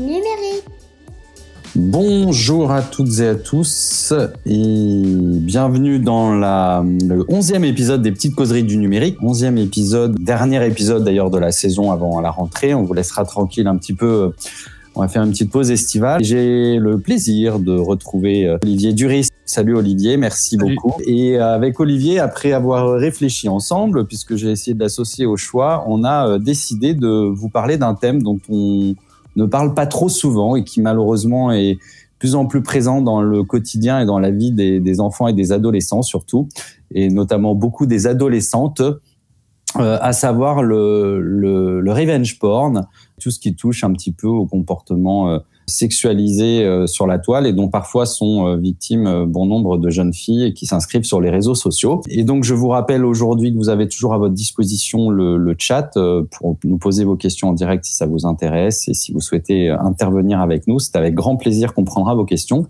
numérique. Bonjour à toutes et à tous et bienvenue dans la, le onzième épisode des Petites Causeries du Numérique. Onzième épisode, dernier épisode d'ailleurs de la saison avant la rentrée. On vous laissera tranquille un petit peu. On va faire une petite pause estivale. J'ai le plaisir de retrouver euh, Olivier Duris. Salut Olivier, merci beaucoup. Et euh, avec Olivier, après avoir réfléchi ensemble, puisque j'ai essayé de l'associer au choix, on a euh, décidé de vous parler d'un thème dont on ne parle pas trop souvent et qui malheureusement est plus en plus présent dans le quotidien et dans la vie des, enfants et des adolescents surtout, et notamment beaucoup des adolescentes, euh, à savoir le, le, revenge porn, tout ce qui touche un petit peu au comportement sexualisés euh, sur la toile et dont parfois sont euh, victimes euh, bon nombre de jeunes filles qui s'inscrivent sur les réseaux sociaux. Et donc je vous rappelle aujourd'hui que vous avez toujours à votre disposition le, le chat pour nous poser vos questions en direct si ça vous intéresse et si vous souhaitez intervenir avec nous. C'est avec grand plaisir qu'on prendra vos questions.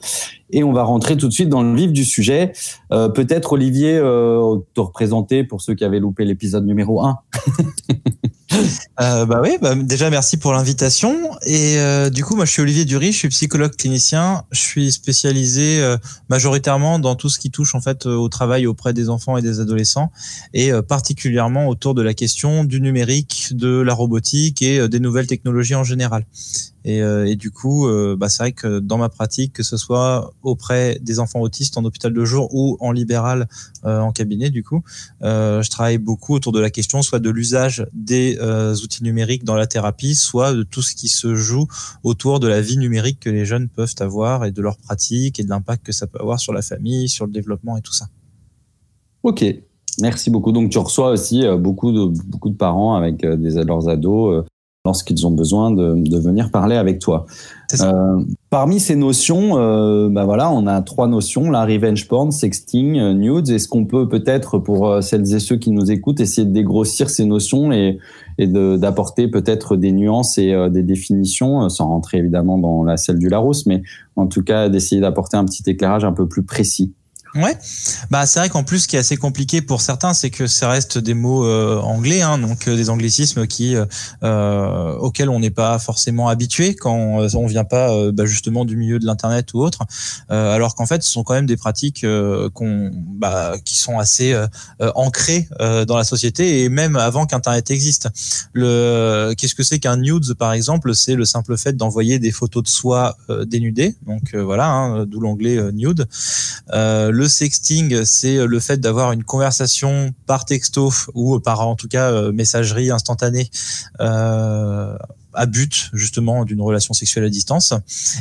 Et on va rentrer tout de suite dans le vif du sujet. Euh, Peut-être Olivier, euh, te représenter pour ceux qui avaient loupé l'épisode numéro 1. euh, bah oui, bah déjà merci pour l'invitation. Et du coup, moi je suis Olivier Dury, je suis psychologue clinicien. Je suis spécialisé majoritairement dans tout ce qui touche en fait au travail auprès des enfants et des adolescents, et particulièrement autour de la question du numérique, de la robotique et des nouvelles technologies en général. Et, euh, et, du coup, euh, bah, c'est vrai que dans ma pratique, que ce soit auprès des enfants autistes en hôpital de jour ou en libéral euh, en cabinet, du coup, je travaille beaucoup autour de la question soit de l'usage des outils numériques dans la thérapie, soit de tout ce qui se joue autour de la vie numérique que les jeunes peuvent avoir et de leur pratique et de l'impact que ça peut avoir sur la famille, sur le développement et tout ça. Ok, Merci beaucoup. Donc tu reçois aussi beaucoup de beaucoup de parents avec des leurs ados lorsqu'ils ont besoin de, de, venir parler avec toi. Euh, parmi ces notions, euh, bah voilà, on a trois notions la revenge porn, sexting, euh, nudes. Est-ce qu'on peut peut-être, pour euh, celles et ceux qui nous écoutent, essayer de dégrossir ces notions et, et d'apporter peut-être des nuances et des définitions, sans rentrer évidemment dans la celle du Larousse, mais en tout cas d'essayer d'apporter un petit éclairage un peu plus précis. Ouais, bah c'est vrai qu'en plus, ce qui est assez compliqué pour certains, c'est que ça reste des mots euh, anglais, hein, donc euh, des anglicismes euh, auxquels on n'est pas forcément habitué quand on vient pas bah, justement du milieu de l'internet ou autre, alors qu'en fait, ce sont quand même des pratiques bah, qui sont assez ancrées dans la société et même avant qu'Internet existe. Qu'est-ce que c'est qu'un nude, par exemple? C'est le simple fait d'envoyer des photos de soi dénudées, donc voilà, hein, d'où l'anglais nude. Le sexting, c'est euh, le fait d'avoir une conversation par texto ou par en tout cas euh, messagerie instantanée. Euh, à but justement d'une relation sexuelle à distance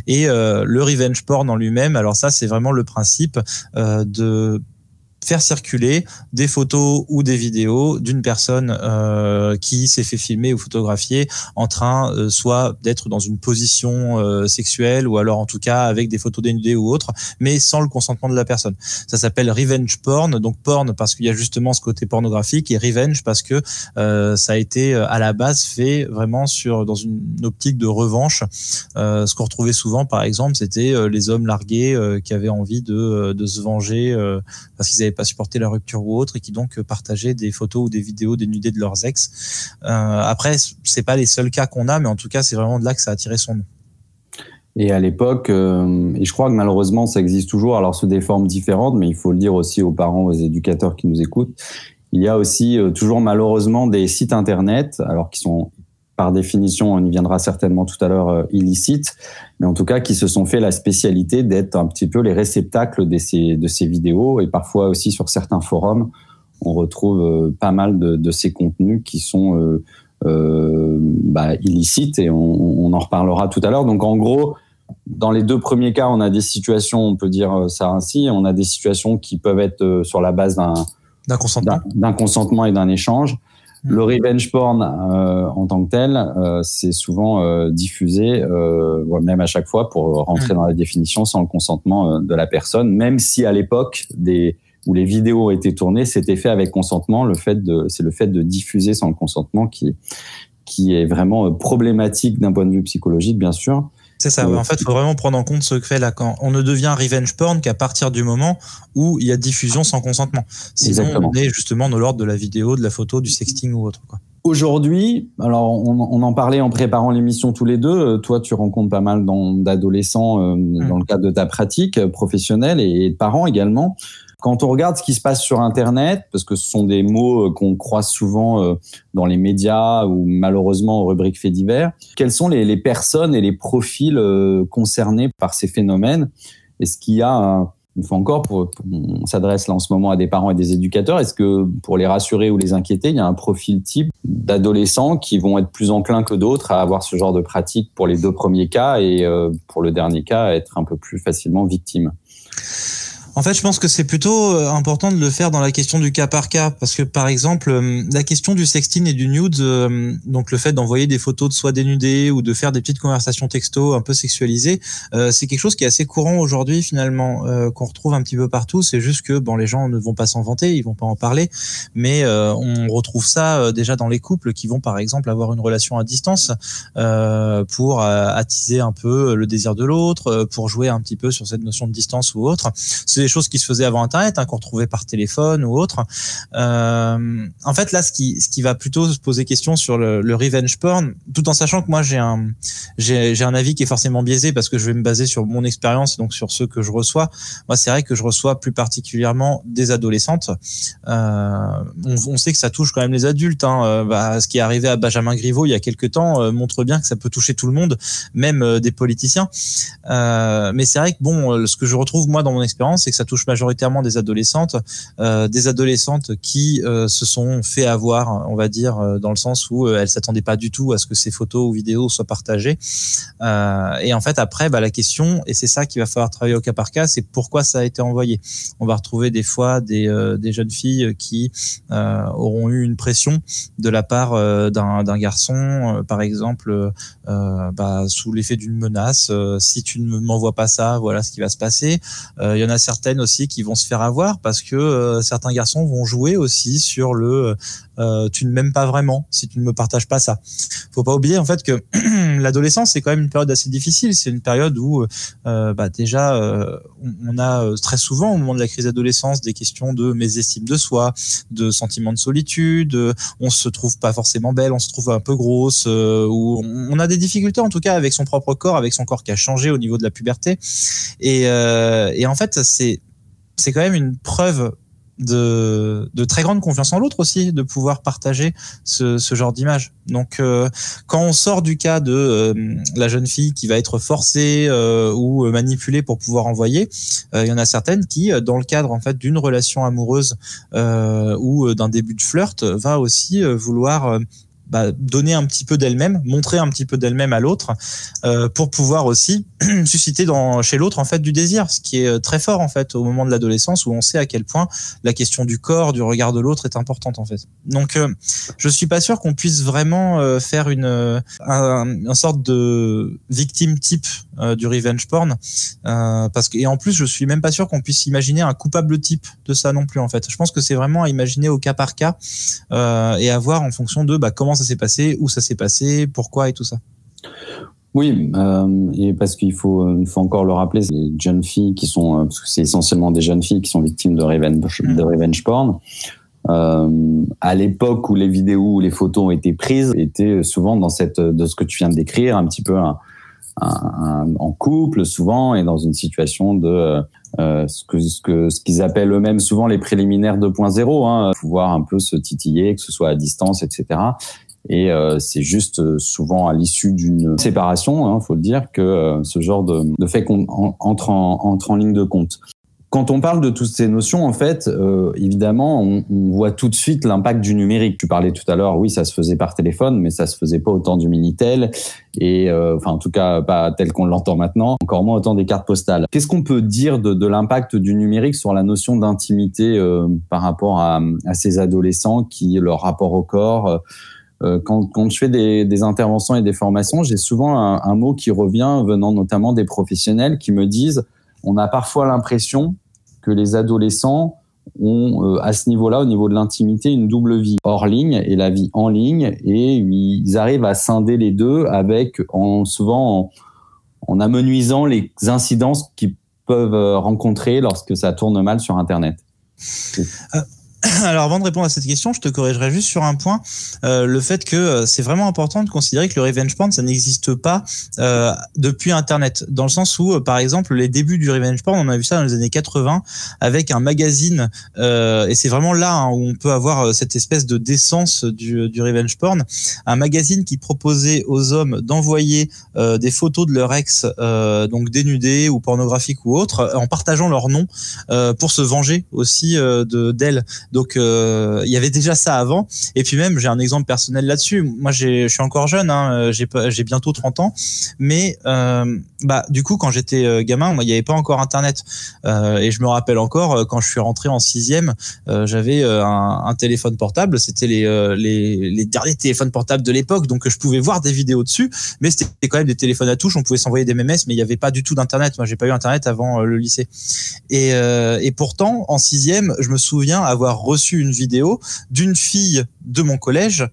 et le revenge porn en lui-même alors ça c'est vraiment le principe de faire circuler des photos ou des vidéos d'une personne euh, qui s'est fait filmer ou photographier en train euh, soit d'être dans une position euh, sexuelle ou alors en tout cas avec des photos dénudées ou autres, mais sans le consentement de la personne. Ça s'appelle revenge porn, donc porn parce qu'il y a justement ce côté pornographique et revenge parce que euh, ça a été à la base fait vraiment sur dans une optique de revanche. ce qu'on retrouvait souvent par exemple, c'était les hommes largués qui avaient envie de, de se venger parce qu'ils avaient pas supporter la rupture ou autre et qui donc euh, partageaient des photos ou des vidéos dénudées de leurs ex. Euh, après, c'est pas les seuls cas qu'on a, mais en tout cas, c'est vraiment de là que ça a tiré son nom. Et à l'époque, euh, et je crois que malheureusement ça existe toujours, alors sous des formes différentes, mais il faut le dire aussi aux parents, aux éducateurs qui nous écoutent, il y a aussi toujours malheureusement des sites internet, alors qui sont par définition, on y viendra certainement tout à l'heure, euh, illicites, mais en tout cas qui se sont fait la spécialité d'être un petit peu les réceptacles de ces, de ces vidéos et parfois aussi sur certains forums, on retrouve euh, pas mal de, de, ces contenus qui sont euh, euh bah, illicites et on, on, en reparlera tout à l'heure. Donc en gros, dans les deux premiers cas, on a des situations, on peut dire ça ainsi, on a des situations qui peuvent être sur la base d'un consentement. d'un consentement et d'un échange. Le revenge porn euh, en tant que tel, euh, c'est souvent euh, diffusé, euh, même à chaque fois, pour rentrer mm. dans la définition sans le consentement euh, de la personne, même si à l'époque des où les vidéos ont été tournées, c'était fait avec consentement. Le fait de, c'est le fait de diffuser sans le consentement qui qui est vraiment problématique d'un point de vue psychologique, bien sûr. C'est ça. En fait, il faut vraiment prendre en compte ce fait là. Quand on ne devient revenge porn qu'à partir du moment où il y a diffusion sans consentement. Sinon, on est justement dans l'ordre de la vidéo, de la photo, du sexting ou autre. Quoi. Aujourd'hui, alors on, en parlait en préparant l'émission tous les deux. Toi, tu rencontres pas mal d'adolescents mmh. dans le cadre de ta pratique professionnelle et de parents également. Quand on regarde ce qui se passe sur Internet, parce que ce sont des mots euh, qu'on croise souvent euh, dans les médias ou malheureusement aux rubriques faits divers, quelles sont les, personnes et les profils euh, concernés par ces phénomènes? Est-ce qu'il y a, une fois encore, pour, on s'adresse là en ce moment à des parents et des éducateurs, est-ce que pour les rassurer ou les inquiéter, il y a un profil type d'adolescents qui vont être plus enclins que d'autres à avoir ce genre de pratique pour les deux premiers cas et pour le dernier cas, être un peu plus facilement victime en fait, je pense que c'est plutôt euh, important de le faire dans la question du cas par cas, parce que par exemple, euh, la question du sexting et du nude, euh, donc le fait d'envoyer des photos de soi dénudées ou de faire des petites conversations texto un peu sexualisées, c'est quelque chose qui est assez courant aujourd'hui finalement, qu'on retrouve un petit peu partout. C'est juste que bon, les gens ne vont pas s'en vanter, ils vont pas en parler, mais on retrouve ça déjà dans les couples qui vont par exemple avoir une relation à distance pour attiser un peu le désir de l'autre, pour jouer un petit peu sur cette notion de distance ou autre. Des choses qui se faisaient avant Internet, hein, qu'on retrouvait par téléphone ou autre. Euh, en fait, là, ce qui, va plutôt se poser question sur le, revenge porn, tout en sachant que moi, j'ai un, j'ai, un avis qui est forcément biaisé parce que je vais me baser sur mon expérience, donc sur ceux que je reçois. Moi, c'est vrai que je reçois plus particulièrement des adolescentes. Euh, on, sait que ça touche quand même les adultes. Hein. Euh, bah, ce qui est arrivé à Benjamin Griveaux il y a quelques temps montre bien que ça peut toucher tout le monde, même des politiciens. mais c'est vrai que bon, ce que je retrouve moi dans mon expérience, ça touche majoritairement des adolescentes, euh, des adolescentes qui euh, se sont fait avoir, on va dire, euh, dans le sens où elles s'attendaient pas du tout à ce que ces photos ou vidéos soient partagées. et en fait, après, bah, la question, et c'est ça qu'il va falloir travailler au cas par cas, c'est pourquoi ça a été envoyé. On va retrouver des fois des, des jeunes filles qui auront eu une pression de la part d'un garçon, par exemple, bah, sous l'effet d'une menace. si tu ne m'envoies pas ça, voilà ce qui va se passer. Il y en a certains aussi qui vont se faire avoir parce que euh, certains garçons vont jouer aussi sur le euh, tu ne m'aimes pas vraiment si tu ne me partages pas ça. Faut pas oublier en fait que l'adolescence c'est quand même une période assez difficile. C'est une période où euh, bah, déjà on, a très souvent au moment de la crise d'adolescence des questions de mésestime de soi, de sentiments de solitude. on se trouve pas forcément belle, on se trouve un peu grosse, ou on, a des difficultés en tout cas avec son propre corps, avec son corps qui a changé au niveau de la puberté. Et en fait c'est c'est quand même une preuve de, très grande confiance en l'autre aussi, de pouvoir partager ce, ce genre d'image. Donc, euh, quand on sort du cas de euh, la jeune fille qui va être forcée euh, ou manipulée pour pouvoir envoyer, il y en a certaines qui, dans le cadre en fait d'une relation amoureuse ou d'un début de flirt, va aussi vouloir bah, donner un petit peu d'elle-même, montrer un petit peu d'elle-même à l'autre, euh, pour pouvoir aussi susciter chez l'autre en fait du désir, ce qui est euh, très fort en fait au moment de l'adolescence où on sait à quel point la question du corps, du regard de l'autre est importante en fait. Donc euh, je suis pas sûr qu'on puisse vraiment euh, faire une un, un, sorte de victime type du revenge porn, parce que et en plus je suis même pas sûr qu'on puisse imaginer un coupable type de ça non plus en fait. Je pense que c'est vraiment à imaginer au cas par cas et à voir en fonction de bah, comment ça s'est passé, où ça s'est passé, pourquoi et tout ça. Oui, euh, et parce qu'il faut, il faut encore le rappeler, c'est les jeunes filles qui sont, euh, parce que c'est essentiellement des jeunes filles qui sont victimes de revenge, mm. de revenge porn. Euh, à l'époque où les vidéos ou les photos ont été prises, étaient souvent dans cette, de ce que tu viens de décrire, un petit peu un, un, en couple souvent et dans une situation de euh, ce que ce que ce qu'ils appellent eux-mêmes souvent les préliminaires 2.0, hein, pouvoir un peu se titiller, que ce soit à distance, etc. Et euh, c'est juste euh, souvent à l'issue d'une séparation, hein, faut le dire, que euh, ce genre de, de fait entre en, entre en ligne de compte. Quand on parle de toutes ces notions, en fait, euh, évidemment, on, on, voit tout de suite l'impact du numérique. Tu parlais tout à l'heure, oui, ça se faisait par téléphone, mais ça se faisait pas autant du Minitel, et euh, enfin, en tout cas, pas tel qu'on l'entend maintenant, encore moins autant des cartes postales. Qu'est-ce qu'on peut dire de, de l'impact du numérique sur la notion d'intimité euh, par rapport à, à, ces adolescents qui, leur rapport au corps euh, quand, quand, je fais des, des, interventions et des formations, j'ai souvent un, un mot qui revient venant notamment des professionnels qui me disent on a parfois l'impression que les adolescents ont euh, à ce niveau-là, au niveau de l'intimité, une double vie hors ligne et la vie en ligne, et ils arrivent à scinder les deux avec en souvent en, amenuisant les incidences qu'ils peuvent euh, rencontrer lorsque ça tourne mal sur Internet. Euh, Alors avant de répondre à cette question, je te corrigerai juste sur un point, euh, le fait que euh, c'est vraiment important de considérer que le revenge porn, ça n'existe pas euh, depuis Internet, dans le sens où, par exemple, les débuts du revenge porn, on a vu ça dans les années 80 avec un magazine, et c'est vraiment là hein, où on peut avoir cette espèce de décence du, revenge porn, un magazine qui proposait aux hommes d'envoyer des photos de leur ex, donc dénudées ou pornographiques ou autres, en partageant leur nom pour se venger aussi de d'elles. Donc euh, il y avait déjà ça avant. Et puis même, j'ai un exemple personnel là-dessus. Moi, je suis encore jeune, hein, j'ai j'ai bientôt 30 ans, mais euh, bah du coup, quand j'étais euh, gamin, il n'y avait pas encore Internet. et je me rappelle encore quand je suis rentré en sixième, j'avais un, téléphone portable. C'était les derniers téléphones portables de l'époque, donc je pouvais voir des vidéos dessus, mais c'était quand même des téléphones à touche. On pouvait s'envoyer des MMS, mais il n'y avait pas du tout d'internet. Moi, j'ai pas eu internet avant le lycée. Et, et pourtant, en sixième, je me souviens avoir reçu une vidéo d'une fille de mon collège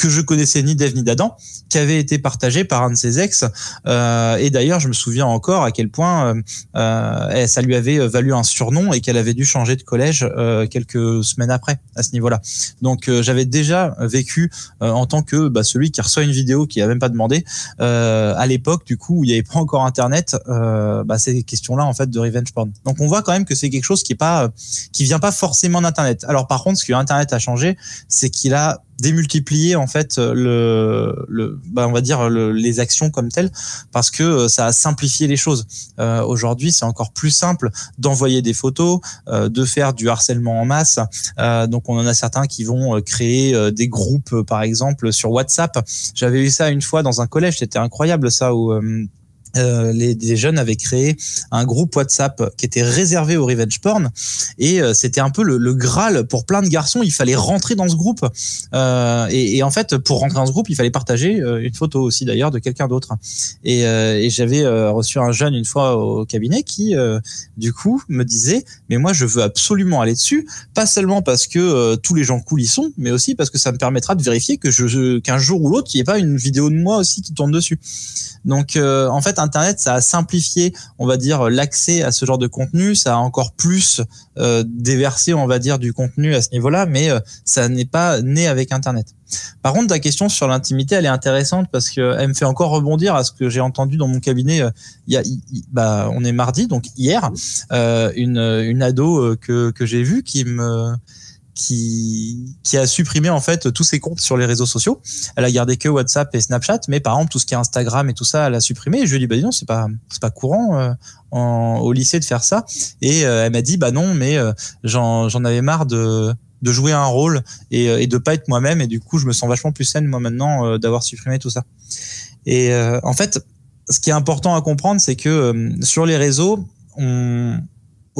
que je connaissais ni d'Eve ni d'Adam, qui avait été partagée par un de ses ex. Euh, et d'ailleurs, je me souviens encore à quel point euh, euh ça lui avait valu un surnom et qu'elle avait dû changer de collège euh, quelques semaines après à ce niveau-là. Donc, euh, j'avais déjà vécu en tant que bah, celui qui reçoit une vidéo qui a même pas demandé à l'époque, du coup, où il n'y avait pas encore Internet, bah, ces questions-là en fait de revenge porn. Donc, on voit quand même que c'est quelque chose qui est pas, qui vient pas forcément d'Internet. Alors, par contre, ce que Internet a changé, c'est qu'il a démultiplier en fait le, le bah, on va dire les actions comme telles parce que euh, ça a simplifié les choses. Euh, Aujourd'hui, c'est encore plus simple d'envoyer des photos, euh, de faire du harcèlement en masse. Euh, donc, on en a certains qui vont euh, créer des groupes, par exemple, sur WhatsApp. J'avais eu ça une fois dans un collège, c'était incroyable ça où euh, les, jeunes avaient créé un groupe WhatsApp qui était réservé au revenge porn et euh, c'était un peu le, graal pour plein de garçons. Il fallait rentrer dans ce groupe euh, et, en fait pour rentrer dans ce groupe, il fallait partager une photo aussi d'ailleurs de quelqu'un d'autre. Et, j'avais reçu un jeune une fois au cabinet qui du coup me disait mais moi je veux absolument aller dessus, pas seulement parce que tous les gens cool y sont, mais aussi parce que ça me permettra de vérifier que qu'un jour ou l'autre il n'y ait pas une vidéo de moi aussi qui tourne dessus. Donc en fait Internet, ça a simplifié, on va dire, l'accès à ce genre de contenu. Ça a encore plus euh, déversé, on va dire, du contenu à ce niveau-là, mais euh, ça n'est pas né avec Internet. Par contre, ta question sur l'intimité, elle est intéressante parce qu'elle me fait encore rebondir à ce que j'ai entendu dans mon cabinet. Euh, y a, bah, on est mardi, donc hier, une, ado que, que j'ai vue qui me qui, a supprimé en fait tous ses comptes sur les réseaux sociaux. Elle a gardé que WhatsApp et Snapchat, mais par exemple tout ce qui est Instagram et tout ça, elle a supprimé. Je lui ai dit bah non, c'est pas c'est pas courant euh, au lycée de faire ça. Et euh, elle m'a dit bah non, mais euh, j'en j'en avais marre de de jouer un rôle et, et de pas être moi-même et du coup je me sens vachement plus saine moi maintenant d'avoir supprimé tout ça. Et en fait, ce qui est important à comprendre, c'est que sur les réseaux, on,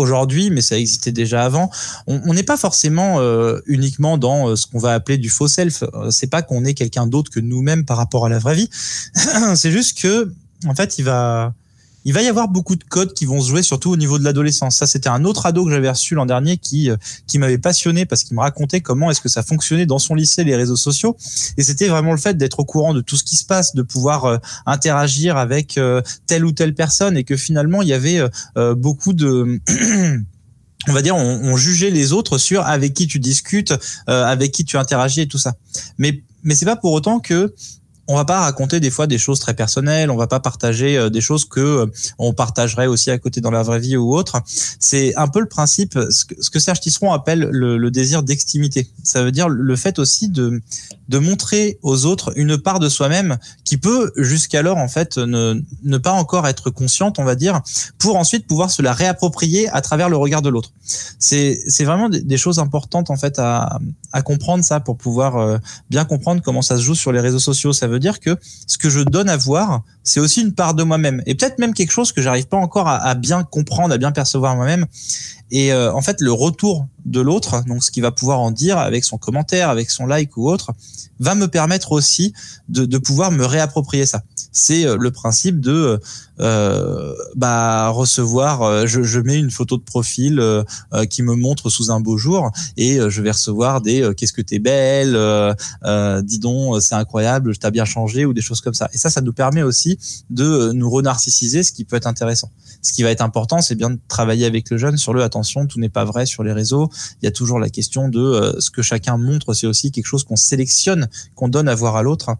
aujourd'hui, mais ça existait déjà avant. On n'est pas forcément euh, uniquement dans euh, ce qu'on va appeler du faux self. Euh, c'est pas qu'on est quelqu'un d'autre que nous-mêmes par rapport à la vraie vie. c'est juste que, en fait, il va, il va y avoir beaucoup de codes qui vont se jouer surtout au niveau de l'adolescence. Ça, c'était un autre ado que j'avais reçu l'an dernier qui euh, qui m'avait passionné parce qu'il me racontait comment est-ce que ça fonctionnait dans son lycée les réseaux sociaux et c'était vraiment le fait d'être au courant de tout ce qui se passe, de pouvoir euh, interagir avec euh, telle ou telle personne et que finalement il y avait beaucoup de on va dire, on, on, jugeait les autres sur avec qui tu discutes, avec qui tu interagis et tout ça. Mais mais c'est pas pour autant que on va pas raconter des fois des choses très personnelles, on va pas partager euh, des choses que euh, on partagerait aussi à côté dans la vraie vie ou autre. C'est un peu le principe, ce que, Serge Tisseron appelle le, désir d'extimité. Ça veut dire le fait aussi de montrer aux autres une part de soi-même qui peut jusqu'alors en fait ne, ne pas encore être consciente, on va dire, pour ensuite pouvoir se la réapproprier à travers le regard de l'autre. C'est c'est vraiment des, choses importantes en fait à, à comprendre ça pour pouvoir euh, bien comprendre comment ça se joue sur les réseaux sociaux. Ça veut dire que ce que je donne à voir, c'est aussi une part de moi-même et peut-être même quelque chose que j'arrive pas encore à, bien comprendre, à bien percevoir moi-même. Et euh, en fait, le retour de l'autre, donc ce qu'il va pouvoir en dire avec son commentaire, avec son like ou autre, va me permettre aussi de, pouvoir me réapproprier ça. C'est euh, le principe de euh, bah, recevoir. Je, mets une photo de profil qui me montre sous un beau jour et je vais recevoir des qu'est-ce que t'es belle, dis donc c'est incroyable, t'ai bien changé ou des choses comme ça. Et ça, ça nous permet aussi de nous renarcissiser, ce qui peut être intéressant. Ce qui va être important, c'est bien de travailler avec le jeune sur le attention attention, tout n'est pas vrai sur les réseaux. Il y a toujours la question de ce que chacun montre, c'est aussi quelque chose qu'on sélectionne, qu'on donne à voir à l'autre.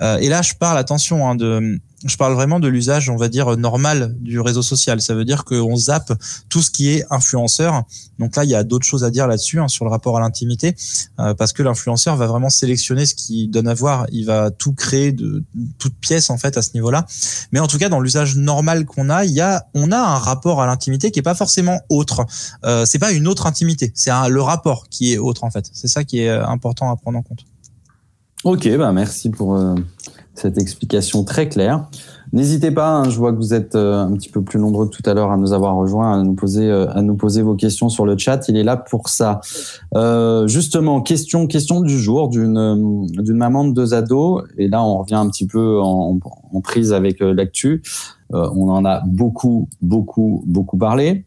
et là, je parle, attention, hein, de je parle vraiment de l'usage, on va dire, normal du réseau social. Ça veut dire qu'on zappe tout ce qui est influenceur. Donc là, il y a d'autres choses à dire là-dessus, hein, sur le rapport à l'intimité, euh, parce que l'influenceur va vraiment sélectionner ce qu'il donne à voir. Il va tout créer de toute pièce, en fait, à ce niveau-là. Mais en tout cas, dans l'usage normal qu'on a, il y a, on a un rapport à l'intimité qui est pas forcément autre. Euh, c'est pas une autre intimité, c'est le rapport qui est autre, en fait. C'est ça qui est euh, important à prendre en compte. Ok, bah merci pour euh, cette explication très claire. N'hésitez pas, hein, je vois que vous êtes euh, un petit peu plus nombreux que tout à l'heure à nous avoir rejoints, à nous poser, euh, à nous poser vos questions sur le chat. Il est là pour ça. Euh, justement, question, question du jour d'une d'une maman de deux ados. Et là, on revient un petit peu en, prise avec l'actu. on en a beaucoup, beaucoup, beaucoup parlé.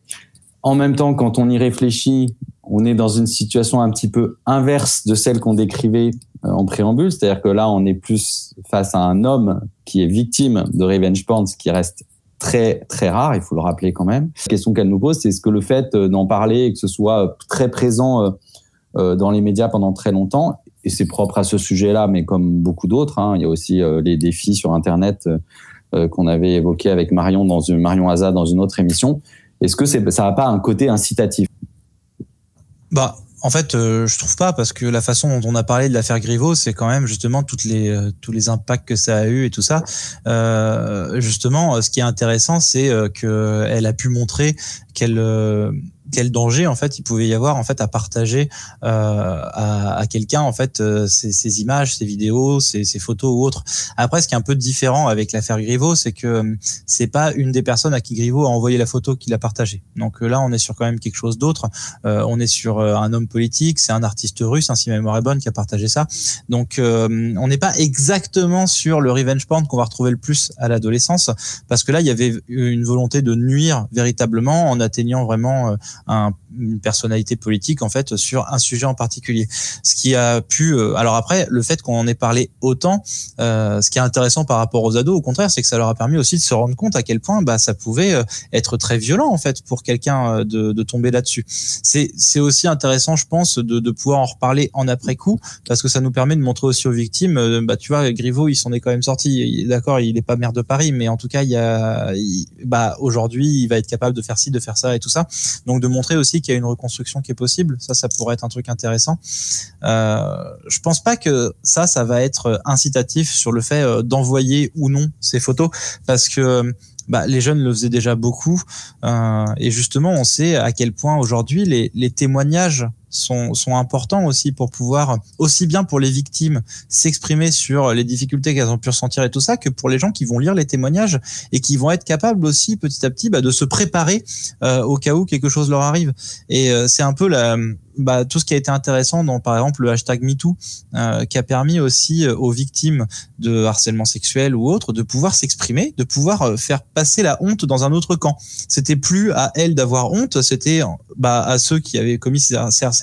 En même temps, quand on y réfléchit, on est dans une situation un petit peu inverse de celle qu'on décrivait euh, en préambule, c'est-à-dire que là, on est plus face à un homme qui est victime de revenge porn, ce qui reste très très rare, il faut le rappeler quand même. La question qu'elle nous pose, c'est est-ce que le fait euh, d'en parler et que ce soit euh, très présent dans les médias pendant très longtemps, et c'est propre à ce sujet-là, mais comme beaucoup d'autres, hein, il y a aussi les défis sur Internet qu'on avait évoqués avec Marion dans une Marion dans une autre émission. Est-ce que ça n'a pas un côté incitatif? Bah en fait, euh, je trouve pas parce que la façon dont on a parlé de l'affaire Griveaux, c'est quand même justement toutes les euh, tous les impacts que ça a eu et tout ça. Euh, justement, ce qui est intéressant, c'est que elle a pu montrer qu'elle quel danger en fait il pouvait y avoir en fait à partager euh, à, à quelqu'un en fait euh, ces, ces, images, ces vidéos, ces, ces, photos ou autres. Après, ce qui est un peu différent avec l'affaire Griveaux, c'est que euh, c'est pas une des personnes à qui Griveaux a envoyé la photo qu'il a partagée. Donc là, on est sur quand même quelque chose d'autre. on est sur un homme politique, c'est un artiste russe, hein, si ma mémoire est bonne, qui a partagé ça. Donc on n'est pas exactement sur le revenge porn qu'on va retrouver le plus à l'adolescence, parce que là, il y avait une volonté de nuire véritablement en atteignant vraiment un, une personnalité politique en fait sur un sujet en particulier. Ce qui a pu, euh, alors après, le fait qu'on en ait parlé autant, euh, ce qui est intéressant par rapport aux ados, au contraire, c'est que ça leur a permis aussi de se rendre compte à quel point bah, ça pouvait euh, être très violent en fait pour quelqu'un de, tomber là-dessus. C'est c'est aussi intéressant, je pense, de, pouvoir en reparler en après coup parce que ça nous permet de montrer aussi aux victimes, bah tu vois, Griveaux, il s'en est quand même sorti. D'accord, il est pas maire de Paris, mais en tout cas, il y a, bah aujourd'hui, il va être capable de faire ci, de faire ça et tout ça. Donc de montrer aussi qu'il y a une reconstruction qui est possible. Ça, ça pourrait être un truc intéressant. Euh, je pense pas que ça, ça va être incitatif sur le fait euh, d'envoyer ou non ces photos, parce que bah, les jeunes le faisaient déjà beaucoup. Euh, et justement, on sait à quel point aujourd'hui les témoignages sont, sont importants aussi pour pouvoir, aussi bien pour les victimes, s'exprimer sur les difficultés qu'elles ont pu ressentir et tout ça, que pour les gens qui vont lire les témoignages et qui vont être capables aussi petit à petit bah, de se préparer euh, au cas où quelque chose leur arrive. Et euh, c'est un peu bah, tout ce qui a été intéressant dans par exemple le hashtag MeToo, euh, qui a permis aussi euh, aux victimes de harcèlement sexuel ou autre de pouvoir s'exprimer, de pouvoir faire passer la honte dans un autre camp. C'était plus à elles d'avoir honte, c'était bah, à ceux qui avaient commis ces harcèlements.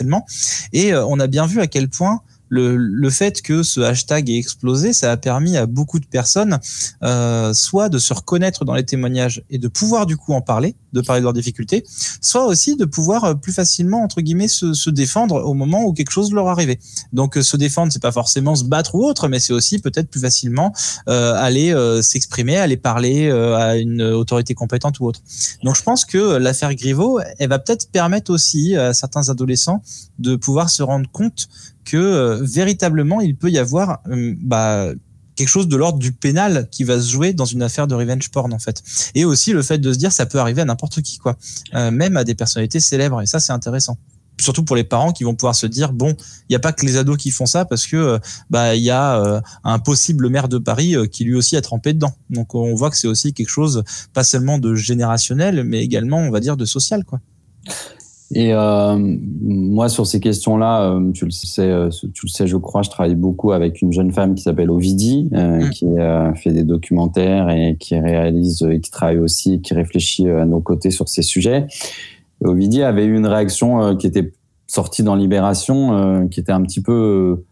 Et on a bien vu à quel point le, le, fait que ce hashtag ait explosé, ça a permis à beaucoup de personnes euh, soit de se reconnaître dans les témoignages et de pouvoir du coup en parler, de parler de leurs difficultés, soit aussi de pouvoir euh, plus facilement entre guillemets se, se défendre au moment où quelque chose leur arrivait. Donc euh, se défendre, c'est pas forcément se battre ou autre, mais c'est aussi peut-être plus facilement euh, aller euh, s'exprimer, aller parler euh, à une autorité compétente ou autre. Donc je pense que l'affaire Griveaux, elle va peut-être permettre aussi à certains adolescents de pouvoir se rendre compte que euh, véritablement il peut y avoir euh, bah, quelque chose de l'ordre du pénal qui va se jouer dans une affaire de revenge porn en fait. Et aussi le fait de se dire ça peut arriver à n'importe qui quoi, euh, même à des personnalités célèbres et ça c'est intéressant. Surtout pour les parents qui vont pouvoir se dire bon, il n'y a pas que les ados qui font ça parce que bah il y a un possible maire de Paris qui lui aussi a trempé dedans. Donc on voit que c'est aussi quelque chose pas seulement de générationnel mais également on va dire de social quoi. Et euh, moi, sur ces questions-là, euh, tu le sais, euh, tu le sais, je crois, je travaille beaucoup avec une jeune femme qui s'appelle Ovidie, euh, mm. qui fait des documentaires et qui réalise, et qui travaille aussi, et qui réfléchit à nos côtés sur ces sujets. Et Ovidie avait eu une réaction qui était sortie dans Libération, qui était un petit peu,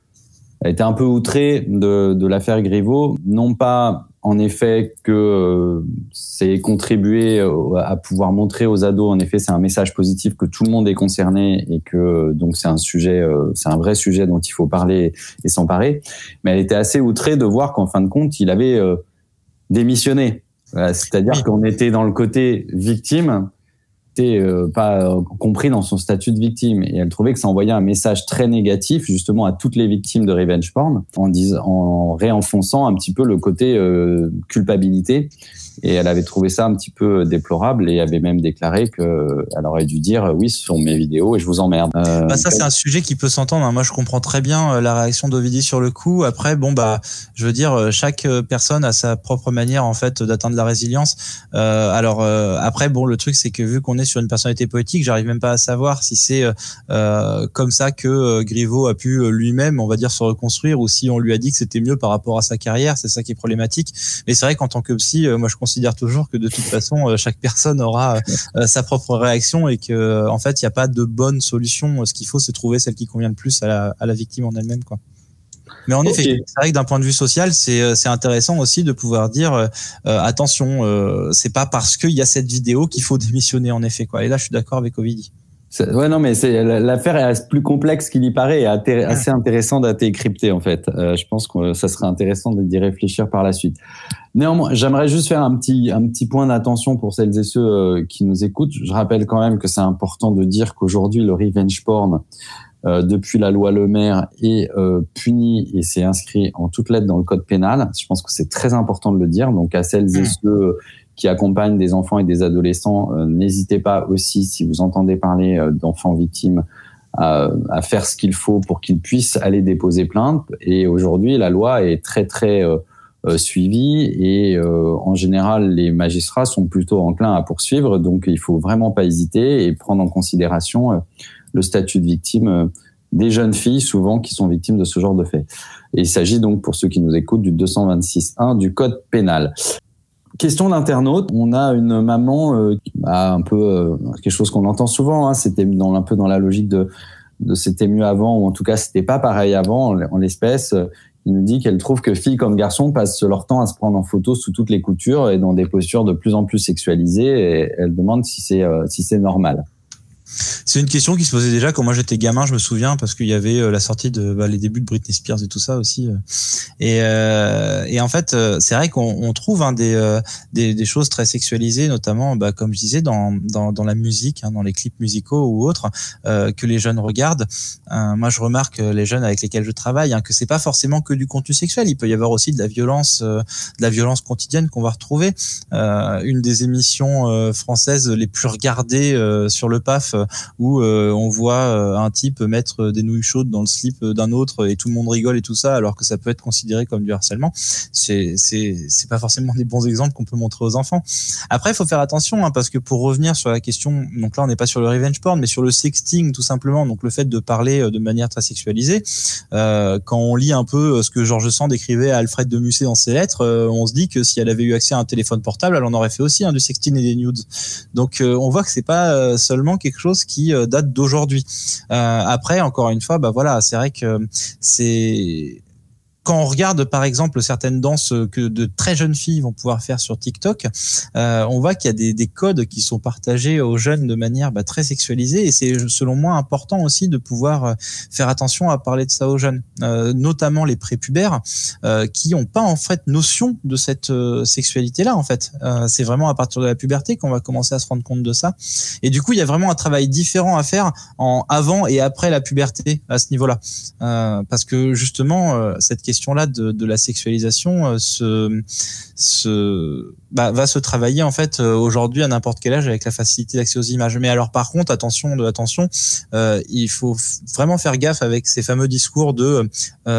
elle était un peu outrée de, de l'affaire Griveaux, non pas en effet que euh, c'est contribué à pouvoir montrer aux ados, en effet, c'est un message positif que tout le monde est concerné et que donc c'est un sujet, c'est un vrai sujet dont il faut parler et s'emparer. Mais elle était assez outrée de voir qu'en fin de compte, il avait démissionné. C'est-à-dire qu'on était dans le côté victime euh, pas euh, compris dans son statut de victime. Et elle trouvait que ça envoyait un message très négatif justement à toutes les victimes de revenge porn en disant en réenfonçant un petit peu le côté euh, culpabilité et elle avait trouvé ça un petit peu déplorable et avait même déclaré que elle aurait dû dire oui ce sont mes vidéos et je vous emmerde. Euh, bah ça c'est un sujet qui peut s'entendre. Hein. Moi je comprends très bien euh, la réaction d'Ovidie sur le coup. Après bon bah je veux dire euh, chaque personne a sa propre manière en fait d'atteindre la résilience. Euh, alors après bon le truc c'est que vu qu'on est sur une personnalité poétique, j'arrive même pas à savoir si c'est euh, comme ça que Griveaux a pu lui-même on va dire se reconstruire ou si on lui a dit que c'était mieux par rapport à sa carrière. C'est ça qui est problématique. Mais c'est vrai qu'en tant que psy, moi je considère toujours que de toute façon, euh, chaque personne aura euh, sa propre réaction et que, en fait, il n'y a pas de bonne solution. Ce qu'il faut, c'est trouver celle qui convient le plus à la, à la victime en elle-même, quoi. Mais en effet, c'est vrai que d'un point de vue social, c'est euh, intéressant aussi de pouvoir dire euh, attention, euh, c'est pas parce qu'il y a cette vidéo qu'il faut démissionner en effet quoi. Et là, je suis d'accord avec Ovidie. Ouais, non, mais l'affaire est plus complexe qu'il y paraît et assez intéressant d'être décrypter en fait. Euh, je pense que ça serait intéressant d'y réfléchir par la suite. Néanmoins, j'aimerais juste faire un petit un petit point d'attention pour celles et ceux euh, qui nous écoutent. Je rappelle quand même que c'est important de dire qu'aujourd'hui le revenge porn euh, depuis la loi Le Maire est euh, puni et c'est inscrit en toutes lettres dans le code pénal. Je pense que c'est très important de le dire. Donc à celles et mmh. ceux qui accompagnent des enfants et des adolescents, euh, n'hésitez pas aussi, si vous entendez parler euh, d'enfants victimes, à, à, faire ce qu'il faut pour qu'ils puissent aller déposer plainte. Et aujourd'hui, la loi est très très euh, suivie et en général, les magistrats sont plutôt enclins à poursuivre. Donc, il faut vraiment pas hésiter et prendre en considération le statut de victime des jeunes filles souvent qui sont victimes de ce genre de faits. Il s'agit donc, pour ceux qui nous écoutent, du 226.1 du Code pénal. Question d'internaute, on a une maman euh, un peu euh, quelque chose qu'on entend souvent. Hein, c'était dans un peu dans la logique de c'était mieux avant ou en tout cas c'était pas pareil avant en, l'espèce. Il nous dit qu'elle trouve que filles comme garçons passent leur temps à se prendre en photo sous toutes les coutures et dans des postures de plus en plus sexualisées. Et elle demande si c'est euh, si c'est normal. C'est une question qui se posait déjà quand moi j'étais gamin, je me souviens, parce qu'il y avait euh, la sortie de bah, les débuts de Britney Spears et tout ça aussi. Euh. Et, euh, et en fait, c'est vrai qu'on trouve hein, des, des, choses très sexualisées, notamment, bah, comme je disais, dans, dans, dans la musique, hein, dans les clips musicaux ou autres, que les jeunes regardent. moi, je remarque les jeunes avec lesquels je travaille hein, que c'est pas forcément que du contenu sexuel. Il peut y avoir aussi de la violence, de la violence quotidienne qu'on va retrouver. une des émissions françaises les plus regardées sur le PAF où euh, on voit euh, un type mettre des nouilles chaudes dans le slip d'un autre et tout le monde rigole et tout ça, alors que ça peut être considéré comme du harcèlement. C'est c'est pas forcément des bons exemples qu'on peut montrer aux enfants. Après, il faut faire attention hein, parce que pour revenir sur la question, donc là on n'est pas sur le revenge porn, mais sur le sexting tout simplement, donc le fait de parler euh, de manière très sexualisée. Quand on lit un peu ce que Georges Sand écrivait à Alfred de Musset dans ses lettres, on se dit que si elle avait eu accès à un téléphone portable, elle en aurait fait aussi hein, du sexting et des nudes. Donc on voit que c'est pas seulement quelque chose qui euh, date d'aujourd'hui. Euh, après, encore une fois, bah voilà, c'est vrai que c'est quand on regarde par exemple certaines danses que de très jeunes filles vont pouvoir faire sur TikTok, euh, on voit qu'il y a des, des, codes qui sont partagés aux jeunes de manière bah, très sexualisée. Et c'est selon moi important aussi de pouvoir euh, faire attention à parler de ça aux jeunes, euh, notamment les prépubères euh, qui n'ont pas en fait notion de cette euh, sexualité-là en fait. C'est vraiment à partir de la puberté qu'on va commencer à se rendre compte de ça. Et du coup il y a vraiment un travail différent à faire en avant et après la puberté à ce niveau-là. Parce que justement cette question-là de, de, la sexualisation euh, se, se bah, va se travailler en fait euh, aujourd'hui à n'importe quel âge avec la facilité d'accès aux images. Mais alors par contre, attention, de attention, euh, il faut vraiment faire gaffe avec ces fameux discours de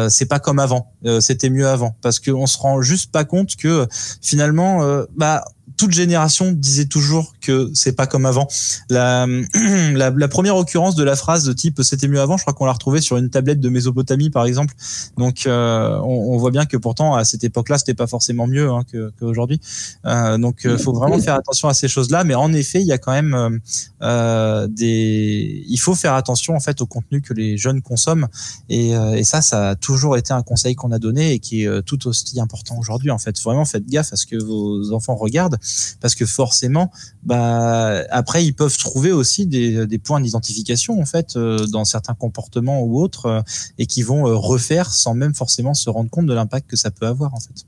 c'est pas comme avant, c'était mieux avant, parce qu'on se rend juste pas compte que finalement, bah toute génération disait toujours que c'est pas comme avant. La, première occurrence de la phrase de type c'était mieux avant, je crois qu'on l'a retrouvée sur une tablette de Mésopotamie par exemple. Donc euh, on, voit bien que pourtant à cette époque-là c'était pas forcément mieux hein, qu'aujourd'hui. Euh, donc euh, faut vraiment faire attention à ces choses-là. Mais en effet il y a quand même euh, des, il faut faire attention en fait au contenu que les jeunes consomment et, et ça ça a toujours été un conseil qu'on a donné et qui est tout aussi important aujourd'hui en fait. Vraiment faites gaffe à ce que vos enfants regardent parce que forcément, bah, après, ils peuvent trouver aussi des, points d'identification en fait euh, dans certains comportements ou autres euh, et qui vont euh, refaire sans même forcément se rendre compte de l'impact que ça peut avoir en fait.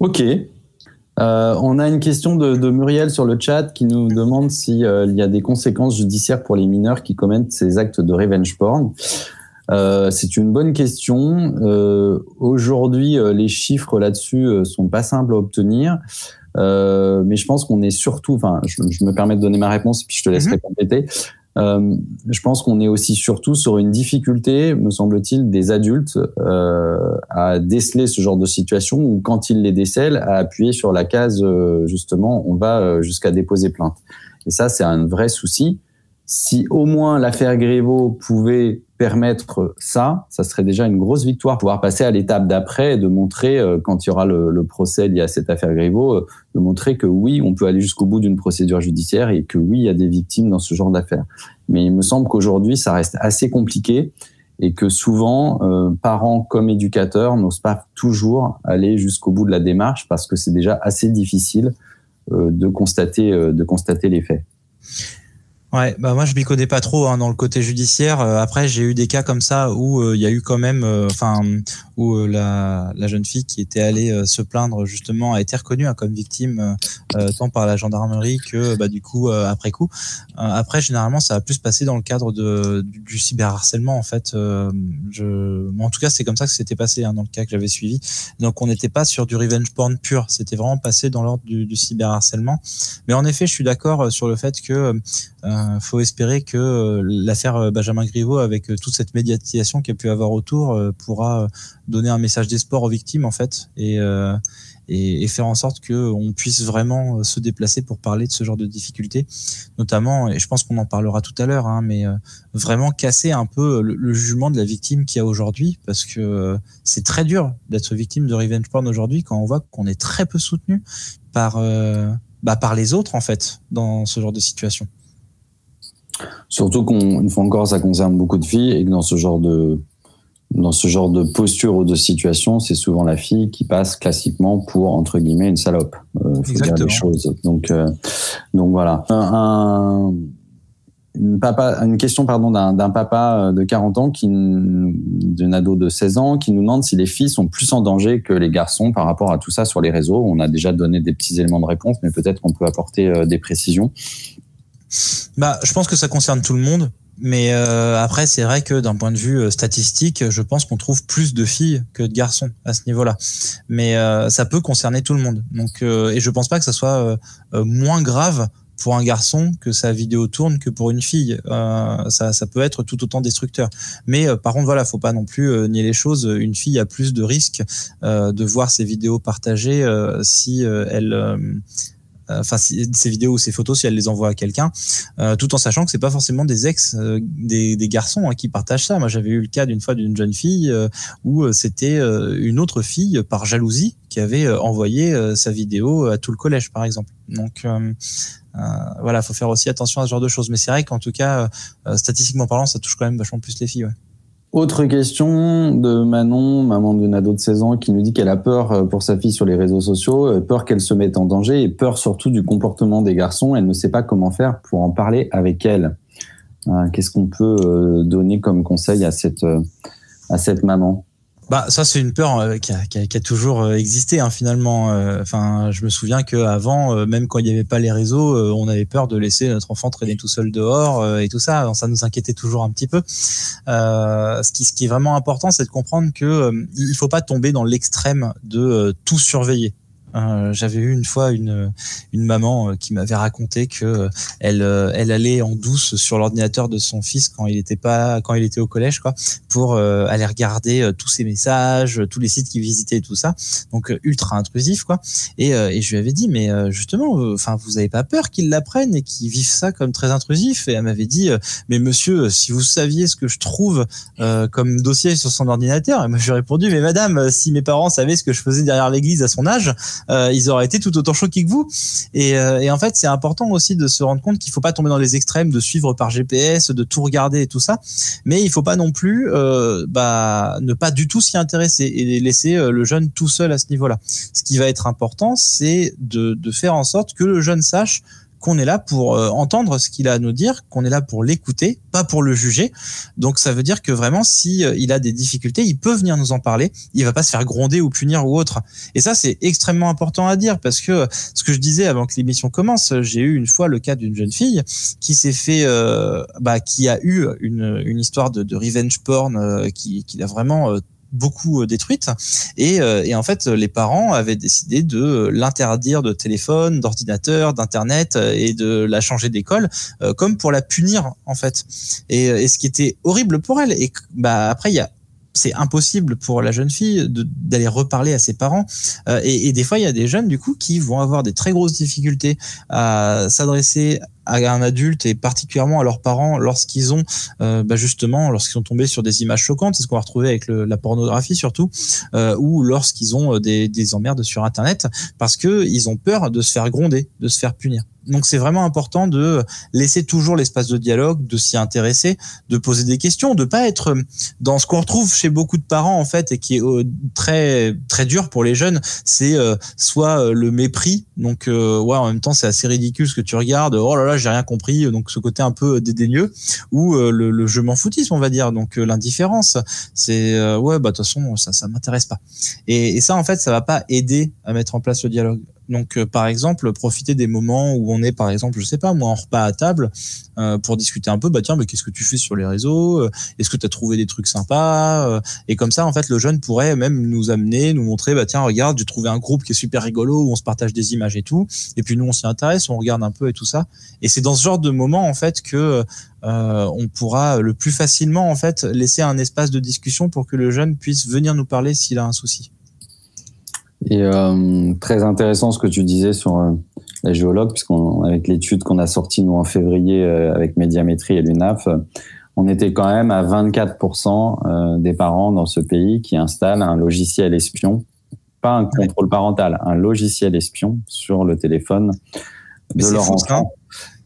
Ok. On a une question de, Muriel sur le chat qui nous demande s'il il y a des conséquences judiciaires pour les mineurs qui commettent ces actes de revenge porn. Euh, c'est une bonne question. Euh, Aujourd'hui, les chiffres là-dessus sont pas simples à obtenir. Euh, mais je pense qu'on est surtout, enfin, je, je, me permets de donner ma réponse puis je te laisserai -hmm. compléter. Euh, je pense qu'on est aussi surtout sur une difficulté, me semble-t-il, des adultes euh, à déceler ce genre de situation ou quand ils les décèlent, à appuyer sur la case euh, justement, on va euh, jusqu'à déposer plainte. Et ça, c'est un vrai souci. Si au moins l'affaire Griveaux pouvait permettre ça, ça serait déjà une grosse victoire. Pouvoir passer à l'étape d'après et de montrer, euh, quand il y aura le, le, procès lié à cette affaire Griveaux, euh, de montrer que oui, on peut aller jusqu'au bout d'une procédure judiciaire et que oui, il y a des victimes dans ce genre d'affaires. Mais il me semble qu'aujourd'hui, ça reste assez compliqué et que souvent, euh, parents comme éducateurs n'osent pas toujours aller jusqu'au bout de la démarche parce que c'est déjà assez difficile euh, de constater, euh, de constater les faits. Ouais, bah moi je m'y connais pas trop hein, dans le côté judiciaire. Euh, après, j'ai eu des cas comme ça où euh, il y a eu quand même, euh, enfin, où la, la, jeune fille qui était allée se plaindre justement a été reconnue hein, comme victime tant par la gendarmerie que bah, du coup après coup. après, généralement, ça a plus passé dans le cadre de, du, du cyberharcèlement en fait. je, en tout cas, c'est comme ça que c'était passé hein, dans le cas que j'avais suivi. Donc, on n'était pas sur du revenge porn pur. C'était vraiment passé dans l'ordre du, du cyberharcèlement. Mais en effet, je suis d'accord sur le fait que faut espérer que euh, l'affaire euh, Benjamin Griveaux, avec toute cette médiatisation qu'il a pu avoir autour, pourra donner un message d'espoir aux victimes en fait, et, et, et faire en sorte qu'on puisse vraiment se déplacer pour parler de ce genre de difficultés, notamment, et je pense qu'on en parlera tout à l'heure, hein, mais vraiment casser un peu le, le jugement de la victime qu'il y a aujourd'hui, parce que c'est très dur d'être victime de revenge porn aujourd'hui quand on voit qu'on est très peu soutenu par bah, par les autres en fait dans ce genre de situation. Surtout qu'une fois encore, ça concerne beaucoup de filles et que dans ce genre de dans ce genre de posture ou de situation, c'est souvent la fille qui passe classiquement pour entre guillemets une salope. Euh, faut dire les choses. Donc euh, donc voilà. Un, un, une papa, une question pardon d'un papa de 40 ans qui d'une ado de 16 ans qui nous demande si les filles sont plus en danger que les garçons par rapport à tout ça sur les réseaux. On a déjà donné des petits éléments de réponse, mais peut-être qu'on peut apporter euh, des précisions. Bah, je pense que ça concerne tout le monde. Mais euh, après, c'est vrai que d'un point de vue euh, statistique, je pense qu'on trouve plus de filles que de garçons à ce niveau-là. Mais euh, ça peut concerner tout le monde. Donc, et je pense pas que ça soit moins grave pour un garçon que sa vidéo tourne que pour une fille. ça, ça peut être tout autant destructeur. Mais par contre, voilà, faut pas non plus nier les choses. Une fille a plus de risques de voir ses vidéos partagées si elle euh, enfin ces vidéos ou ces photos si elle les envoie à quelqu'un, euh, tout en sachant que c'est pas forcément des ex, euh, des, des, garçons hein, qui partagent ça. Moi, j'avais eu le cas d'une fois d'une jeune fille euh, où euh, c'était une autre fille par jalousie qui avait envoyé sa vidéo à tout le collège, par exemple. Donc voilà, faut faire aussi attention à ce genre de choses. Mais c'est vrai qu'en tout cas, statistiquement parlant, ça touche quand même vachement plus les filles. Ouais. Autre question de Manon, maman d'une ado de 16 ans, qui nous dit qu'elle a peur euh, pour sa fille sur les réseaux sociaux, euh, peur qu'elle se mette en danger et peur surtout du comportement des garçons. Elle ne sait pas comment faire pour en parler avec elle. Euh, qu'est-ce qu'on peut donner comme conseil à cette, à cette maman? Bah ça c'est une peur euh, qui, a, qui, a, qui, a, toujours euh, existé hein, finalement. Euh, enfin, je me souviens que avant, même quand il n'y avait pas les réseaux, on avait peur de laisser notre enfant traîner tout seul dehors et tout ça. Alors, ça nous inquiétait toujours un petit peu. ce qui, ce qui est vraiment important, c'est de comprendre que il faut pas tomber dans l'extrême de tout surveiller. Euh, j'avais eu une fois une maman euh, qui m'avait raconté que elle elle allait en douce sur l'ordinateur de son fils quand il était pas quand il était au collège quoi pour aller regarder tous ses messages, tous les sites qu'il visitait et tout ça. Donc ultra intrusif quoi. Et, je lui avais dit mais justement enfin vous avez pas peur qu'ils l'apprennent et qu'ils vivent ça comme très intrusif? Et elle m'avait dit mais monsieur si vous saviez ce que je trouve comme dossier sur son ordinateur et moi je lui ai répondu mais madame si mes parents savaient ce que je faisais derrière l'église à son âge, euh, ils auraient été tout autant choqués que vous. Et, euh, et en fait, c'est important aussi de se rendre compte qu'il faut pas tomber dans les extrêmes, de suivre par GPS, de tout regarder et tout ça. Mais il faut pas non plus, euh, bah, ne pas du tout s'y intéresser et laisser le jeune tout seul à ce niveau-là. Ce qui va être important, c'est de, de faire en sorte que le jeune sache qu'on est là pour euh, entendre ce qu'il a à nous dire, qu'on est là pour l'écouter, pas pour le juger. Donc ça veut dire que vraiment, si euh, il a des difficultés, il peut venir nous en parler. Il va pas se faire gronder ou punir ou autre. Et ça, c'est extrêmement important à dire parce que ce que je disais avant que l'émission commence, j'ai eu une fois le cas d'une jeune fille qui s'est fait, euh, bah, qui a eu une, une histoire de, de revenge porn qui, qui l'a vraiment beaucoup euh, détruite. Et, euh, et, en fait, les parents avaient décidé de l'interdire de téléphone, d'ordinateur, d'internet euh, et de la changer d'école, comme pour la punir en fait. Et, et, ce qui était horrible pour elle. Et bah après, il y a c'est impossible pour la jeune fille d'aller reparler à ses parents. et, et, des fois, il y a des jeunes, du coup, qui vont avoir des très grosses difficultés à s'adresser à un adulte et particulièrement à leurs parents lorsqu'ils ont euh, bah justement lorsqu'ils sont tombés sur des images choquantes, c'est ce qu'on va retrouver avec la pornographie surtout, euh, ou lorsqu'ils ont euh, des, des emmerdes sur Internet, parce que ils ont peur de se faire gronder, de se faire punir. Donc c'est vraiment important de laisser toujours l'espace de dialogue, de s'y intéresser, de poser des questions, de pas être dans ce qu'on retrouve chez beaucoup de parents en fait et qui est très très dur pour les jeunes, c'est soit le mépris, donc ouais en même temps c'est assez ridicule ce que tu regardes, oh là là j'ai rien compris, donc ce côté un peu dédaigneux, ou le, le je m'en foutisme on va dire, donc l'indifférence, c'est ouais bah de toute façon ça ça m'intéresse pas. Et, et ça en fait ça va pas aider à mettre en place le dialogue. Donc, euh, par exemple, profiter des moments où on est, par exemple, je sais pas, moi, en repas à table, euh, pour discuter un peu. Bah tiens, mais qu'est-ce que tu fais sur les réseaux euh, Est-ce que tu as trouvé des trucs sympas Et comme ça, en fait, le jeune pourrait même nous amener, nous montrer, bah tiens, regarde, j'ai trouvé un groupe qui est super rigolo où on se partage des images et tout. Et puis nous, on s'y intéresse, on regarde un peu et tout ça. Et c'est dans ce genre de moment, en fait, que on pourra le plus facilement, en fait, laisser un espace de discussion pour que le jeune puisse venir nous parler s'il a un souci. Et euh, très intéressant ce que tu disais sur euh, la géologue, puisqu'avec l'étude qu'on a sortie nous en février euh, avec Médiamétrie et l'UNAF, on était quand même à 24% des parents dans ce pays qui installent un logiciel espion, pas un contrôle parental, un logiciel espion sur le téléphone de leur enfant.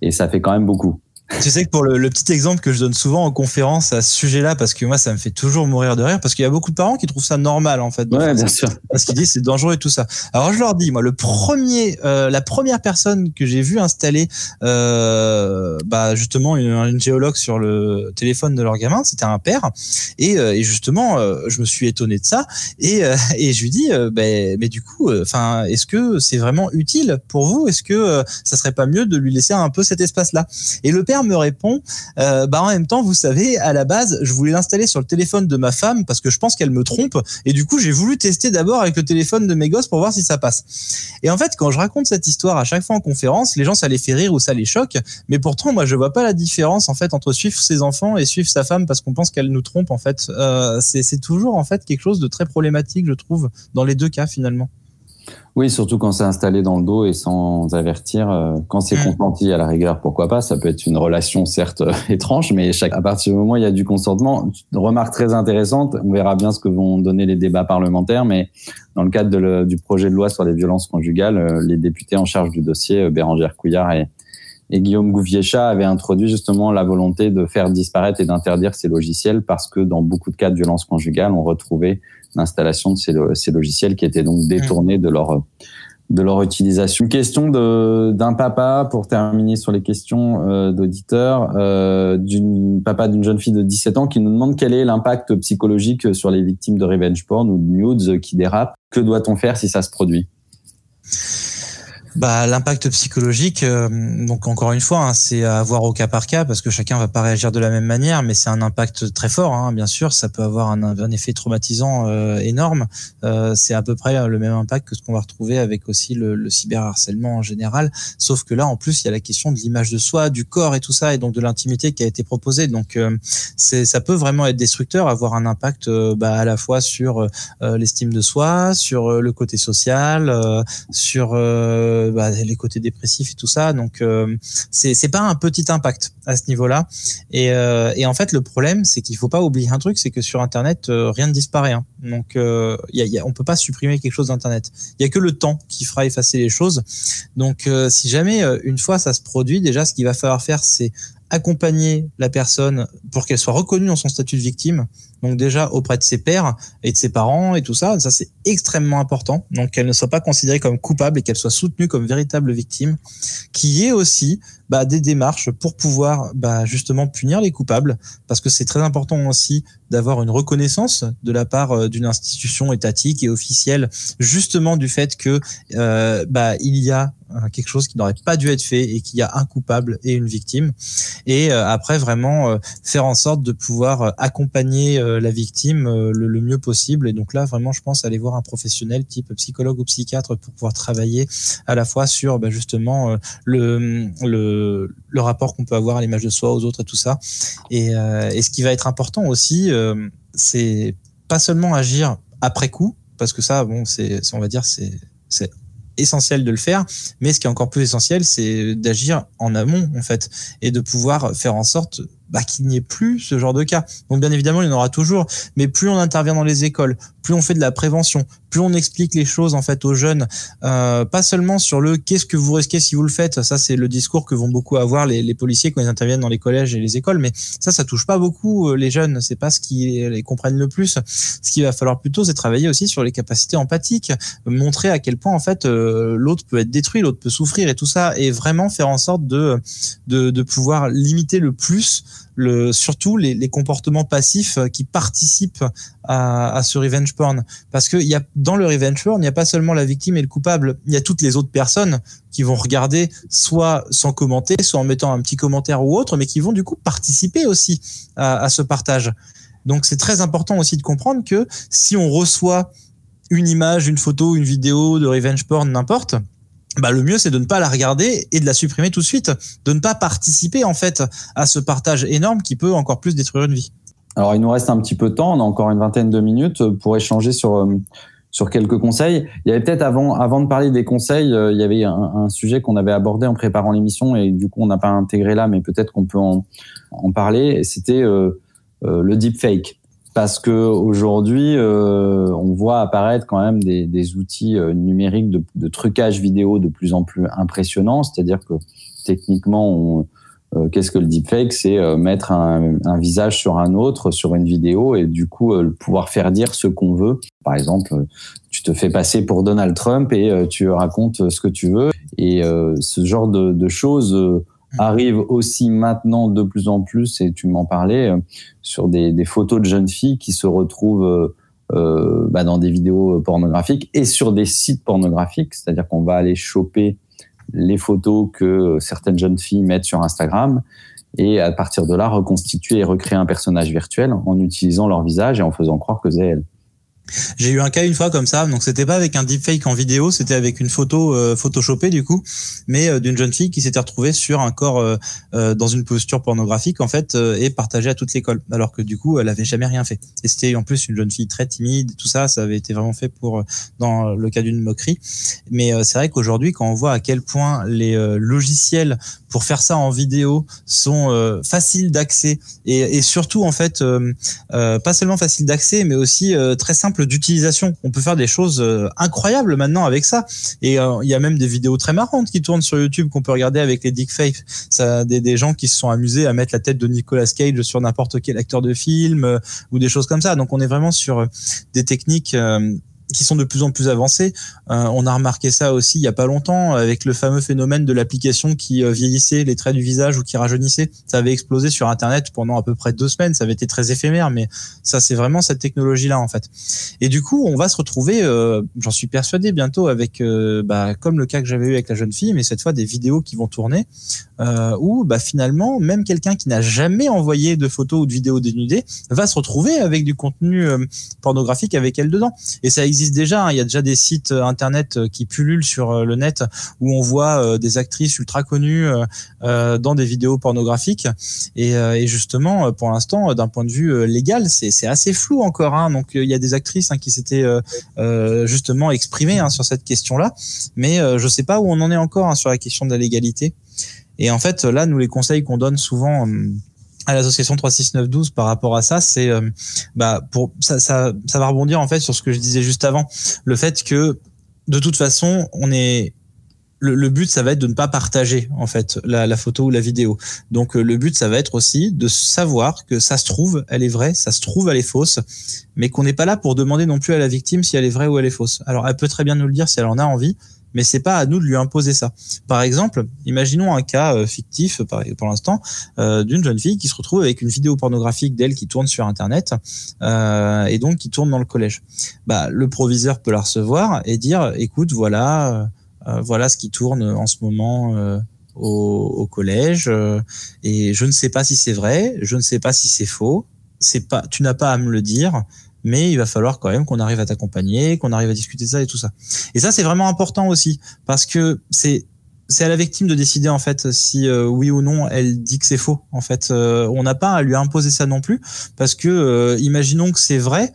Et ça fait quand même beaucoup. Tu sais que pour le, le, petit exemple que je donne souvent en conférence à ce sujet-là, parce que moi ça me fait toujours mourir de rire, parce qu'il y a beaucoup de parents qui trouvent ça normal en fait. Ouais, bien sûr. Parce qu'ils disent c'est dangereux et tout ça. Alors je leur dis, moi le premier, euh, la première personne que j'ai vu installer, euh, bah justement une, une, géologue sur le téléphone de leur gamin, c'était un père, et, euh, et justement je me suis étonné de ça, et, et je lui dis, ben mais du coup, enfin est-ce que c'est vraiment utile pour vous? Est-ce que ça serait pas mieux de lui laisser un peu cet espace-là? Et le père me répond, euh, bah en même temps, vous savez, à la base, je voulais l'installer sur le téléphone de ma femme parce que je pense qu'elle me trompe, et du coup, j'ai voulu tester d'abord avec le téléphone de mes gosses pour voir si ça passe. Et en fait, quand je raconte cette histoire à chaque fois en conférence, les gens ça les fait rire ou ça les choque, mais pourtant, moi, je vois pas la différence en fait entre suivre ses enfants et suivre sa femme parce qu'on pense qu'elle nous trompe. En fait, euh, c'est toujours en fait quelque chose de très problématique, je trouve, dans les deux cas finalement. Oui, surtout quand c'est installé dans le dos et sans avertir. Euh, quand c'est mmh. consenti à la rigueur, pourquoi pas Ça peut être une relation certes étrange, mais chaque, à partir du moment où il y a du consentement, remarque très intéressante. On verra bien ce que vont donner les débats parlementaires, mais dans le cadre de du projet de loi sur les violences conjugales, euh, les députés en charge du dossier, euh, Bérangère Couillard et, et Guillaume Gouviéchat avaient introduit justement la volonté de faire disparaître et d'interdire ces logiciels parce que dans beaucoup de cas de violences conjugales, on retrouvait l'installation de ces, logiciels qui étaient donc détournés de leur de leur utilisation. Une question d'un papa pour terminer sur les questions euh, d'auditeurs, euh, d'une papa d'une jeune fille de 17 ans qui nous demande quel est l'impact psychologique sur les victimes de revenge porn ou de nudes qui dérapent. Que doit-on faire si ça se produit? Bah, l'impact psychologique, euh, donc encore une fois, hein, c'est à voir au cas par cas parce que chacun va pas réagir de la même manière, mais c'est un impact très fort, hein, bien sûr. Ça peut avoir un, un effet traumatisant euh, énorme. Euh, c'est à peu près le même impact que ce qu'on va retrouver avec aussi le, le cyberharcèlement en général, sauf que là, en plus, il y a la question de l'image de soi, du corps et tout ça, et donc de l'intimité qui a été proposée. Donc, c'est, ça peut vraiment être destructeur, avoir un impact bah, à la fois sur l'estime de soi, sur le côté social, sur euh, bah, les côtés dépressifs et tout ça. Donc euh, c'est c'est pas un petit impact à ce niveau-là. Et, euh, et en fait le problème c'est qu'il faut pas oublier un truc, c'est que sur Internet rien ne disparaît. Hein. Donc euh, y on peut pas supprimer quelque chose d'Internet. Il y a que le temps qui fera effacer les choses. Donc si jamais une fois ça se produit, déjà ce qu'il va falloir faire c'est accompagner la personne pour qu'elle soit reconnue dans son statut de victime. Donc déjà auprès de ses pères et de ses parents et tout ça, ça c'est extrêmement important. Donc qu'elle ne soit pas considérée comme coupable et qu'elle soit soutenue comme véritable victime. Qui est aussi bah, des démarches pour pouvoir bah, justement punir les coupables, parce que c'est très important aussi d'avoir une reconnaissance de la part euh, d'une institution étatique et officielle, justement du fait que euh, bah, il y a euh, quelque chose qui n'aurait pas dû être fait et qu'il y a un coupable et une victime. Et après, vraiment faire en sorte de pouvoir accompagner la victime le, le, mieux possible. Et donc là, vraiment, je pense aller voir un professionnel type psychologue ou psychiatre pour pouvoir travailler à la fois sur bah, justement le, le le, rapport qu'on peut avoir à l'image de soi, aux autres et tout ça. Et, euh, ce qui va être important aussi, euh, c'est pas seulement agir après coup, parce que ça, bon, c'est, on va dire, c'est, c'est essentiel de le faire, mais ce qui est encore plus essentiel, c'est d'agir en amont, en fait, et de pouvoir faire en sorte bah, qu'il n'y ait plus ce genre de cas. Donc bien évidemment, il y en aura toujours, mais plus on intervient dans les écoles, plus on fait de la prévention, plus on explique les choses en fait aux jeunes, euh, pas seulement sur le qu'est-ce que vous risquez si vous le faites. Ça, c'est le discours que vont beaucoup avoir les, les, policiers quand ils interviennent dans les collèges et les écoles, mais ça, ça touche pas beaucoup euh, les jeunes. C'est pas ce qui les comprennent le plus. Ce qu'il va falloir plutôt, c'est travailler aussi sur les capacités empathiques, montrer à quel point en fait euh, l'autre peut être détruit, l'autre peut souffrir et tout ça, et vraiment faire en sorte de de, de pouvoir limiter le plus surtout les, comportements passifs qui participent à, ce revenge porn. Parce que y a, dans le revenge porn, il n'y a pas seulement la victime et le coupable, il y a toutes les autres personnes qui vont regarder soit sans commenter, soit en mettant un petit commentaire ou autre, mais qui vont du coup participer aussi à ce partage. Donc c'est très important aussi de comprendre que si on reçoit une image, une photo, une vidéo de revenge porn, n'importe, bah, le mieux c'est de ne pas la regarder et de la supprimer tout de suite, de ne pas participer en fait à ce partage énorme qui peut encore plus détruire une vie. Alors il nous reste un petit peu de temps, on a encore une vingtaine de minutes pour échanger sur euh, sur quelques conseils. Il y avait peut-être avant avant de parler des conseils, euh, il y avait un, sujet qu'on avait abordé en préparant l'émission et du coup on n'a pas intégré là, mais peut-être qu'on peut en, en parler. C'était euh, euh, le deepfake parce que aujourd'hui, euh, on voit apparaître quand même des, des outils euh, numériques de, de, trucage vidéo de plus en plus impressionnants. C'est-à-dire que techniquement, euh, qu'est-ce que le deepfake? C'est euh, mettre un, un, visage sur un autre sur une vidéo et du coup euh, pouvoir faire dire ce qu'on veut. Par exemple, tu te fais passer pour Donald Trump et tu racontes ce que tu veux. Et ce genre de, de choses arrive aussi maintenant de plus en plus, et tu m'en parlais, sur des, photos de jeunes filles qui se retrouvent euh, bah, dans des vidéos pornographiques et sur des sites pornographiques, c'est-à-dire qu'on va aller choper les photos que certaines jeunes filles mettent sur Instagram et à partir de là reconstituer et recréer un personnage virtuel en utilisant leur visage et en faisant croire que c'est elles. J'ai eu un cas une fois comme ça, donc c'était pas avec un deepfake en vidéo, c'était avec une photo euh, photoshopée du coup, mais euh, d'une jeune fille qui s'était retrouvée sur un corps euh, euh dans une posture pornographique en fait et partagée à toute l'école, alors que du coup elle avait jamais rien fait. Et c'était en plus une jeune fille très timide, tout ça, ça avait été vraiment fait pour dans le cas d'une moquerie. Mais c'est vrai qu'aujourd'hui quand on voit à quel point les logiciels pour faire ça en vidéo sont faciles d'accès et, surtout en fait pas seulement faciles d'accès, mais aussi très simples d'utilisation. On peut faire des choses euh, incroyables maintenant avec ça. Et euh, il y a même des vidéos très marrantes qui tournent sur YouTube qu'on peut regarder avec les deepfakes. Ça, des, gens qui se sont amusés à mettre la tête de Nicolas Cage sur n'importe quel acteur de film euh, ou des choses comme ça. Donc on est vraiment sur des techniques qui sont de plus en plus avancées. Euh, on a remarqué ça aussi il y a pas longtemps avec le fameux phénomène de l'application qui euh, vieillissait les traits du visage ou qui rajeunissait. Ça avait explosé sur Internet pendant à peu près deux semaines. Ça avait été très éphémère, mais ça c'est vraiment cette technologie-là en fait. Et du coup, on va se retrouver, euh, j'en suis persuadé bientôt avec, bah, comme le cas que j'avais eu avec la jeune fille, mais cette fois des vidéos qui vont tourner où bah, finalement même quelqu'un qui n'a jamais envoyé de photos ou de vidéos dénudées va se retrouver avec du contenu pornographique avec elle dedans. Et ça existe existe déjà. Hein. Il y a déjà des sites euh, internet euh, qui pullulent sur euh, le net où on voit des actrices ultra connues dans des vidéos pornographiques. Et, justement, pour l'instant, d'un point de vue légal, c'est assez flou encore. Hein. Donc il y a des actrices hein, qui s'étaient justement exprimées sur cette question-là, mais je ne sais pas où on en est encore sur la question de la légalité. Et en fait, là, nous les conseils qu'on donne souvent à l'association 36912 par rapport à ça, c'est euh, bah pour ça, ça ça va rebondir en fait sur ce que je disais juste avant, le fait que de toute façon on est le, but, ça va être de ne pas partager en fait la, la photo ou la vidéo. Donc euh, le but, ça va être aussi de savoir que ça se trouve, elle est vraie, ça se trouve, elle est fausse, mais qu'on n'est pas là pour demander non plus à la victime si elle est vraie ou elle est fausse. Alors elle peut très bien nous le dire si elle en a envie, mais c'est pas à nous de lui imposer ça. Par exemple, imaginons un cas euh, fictif pour l'instant euh, d'une jeune fille qui se retrouve avec une vidéo pornographique d'elle qui tourne sur internet euh, et donc qui tourne dans le collège. Bah, le proviseur peut la recevoir et dire écoute voilà voilà ce qui tourne en ce moment au, au, collège et je ne sais pas si c'est vrai, je ne sais pas si c'est faux. C'est pas tu n'as pas à me le dire mais il va falloir quand même qu'on arrive à t'accompagner, qu'on arrive à discuter ça et tout ça. Et ça, c'est vraiment important aussi, parce que c'est c'est à la victime de décider en fait si euh, oui ou non elle dit que c'est faux. En fait, euh, on n'a pas à lui imposer ça non plus, parce que euh, imaginons que c'est vrai,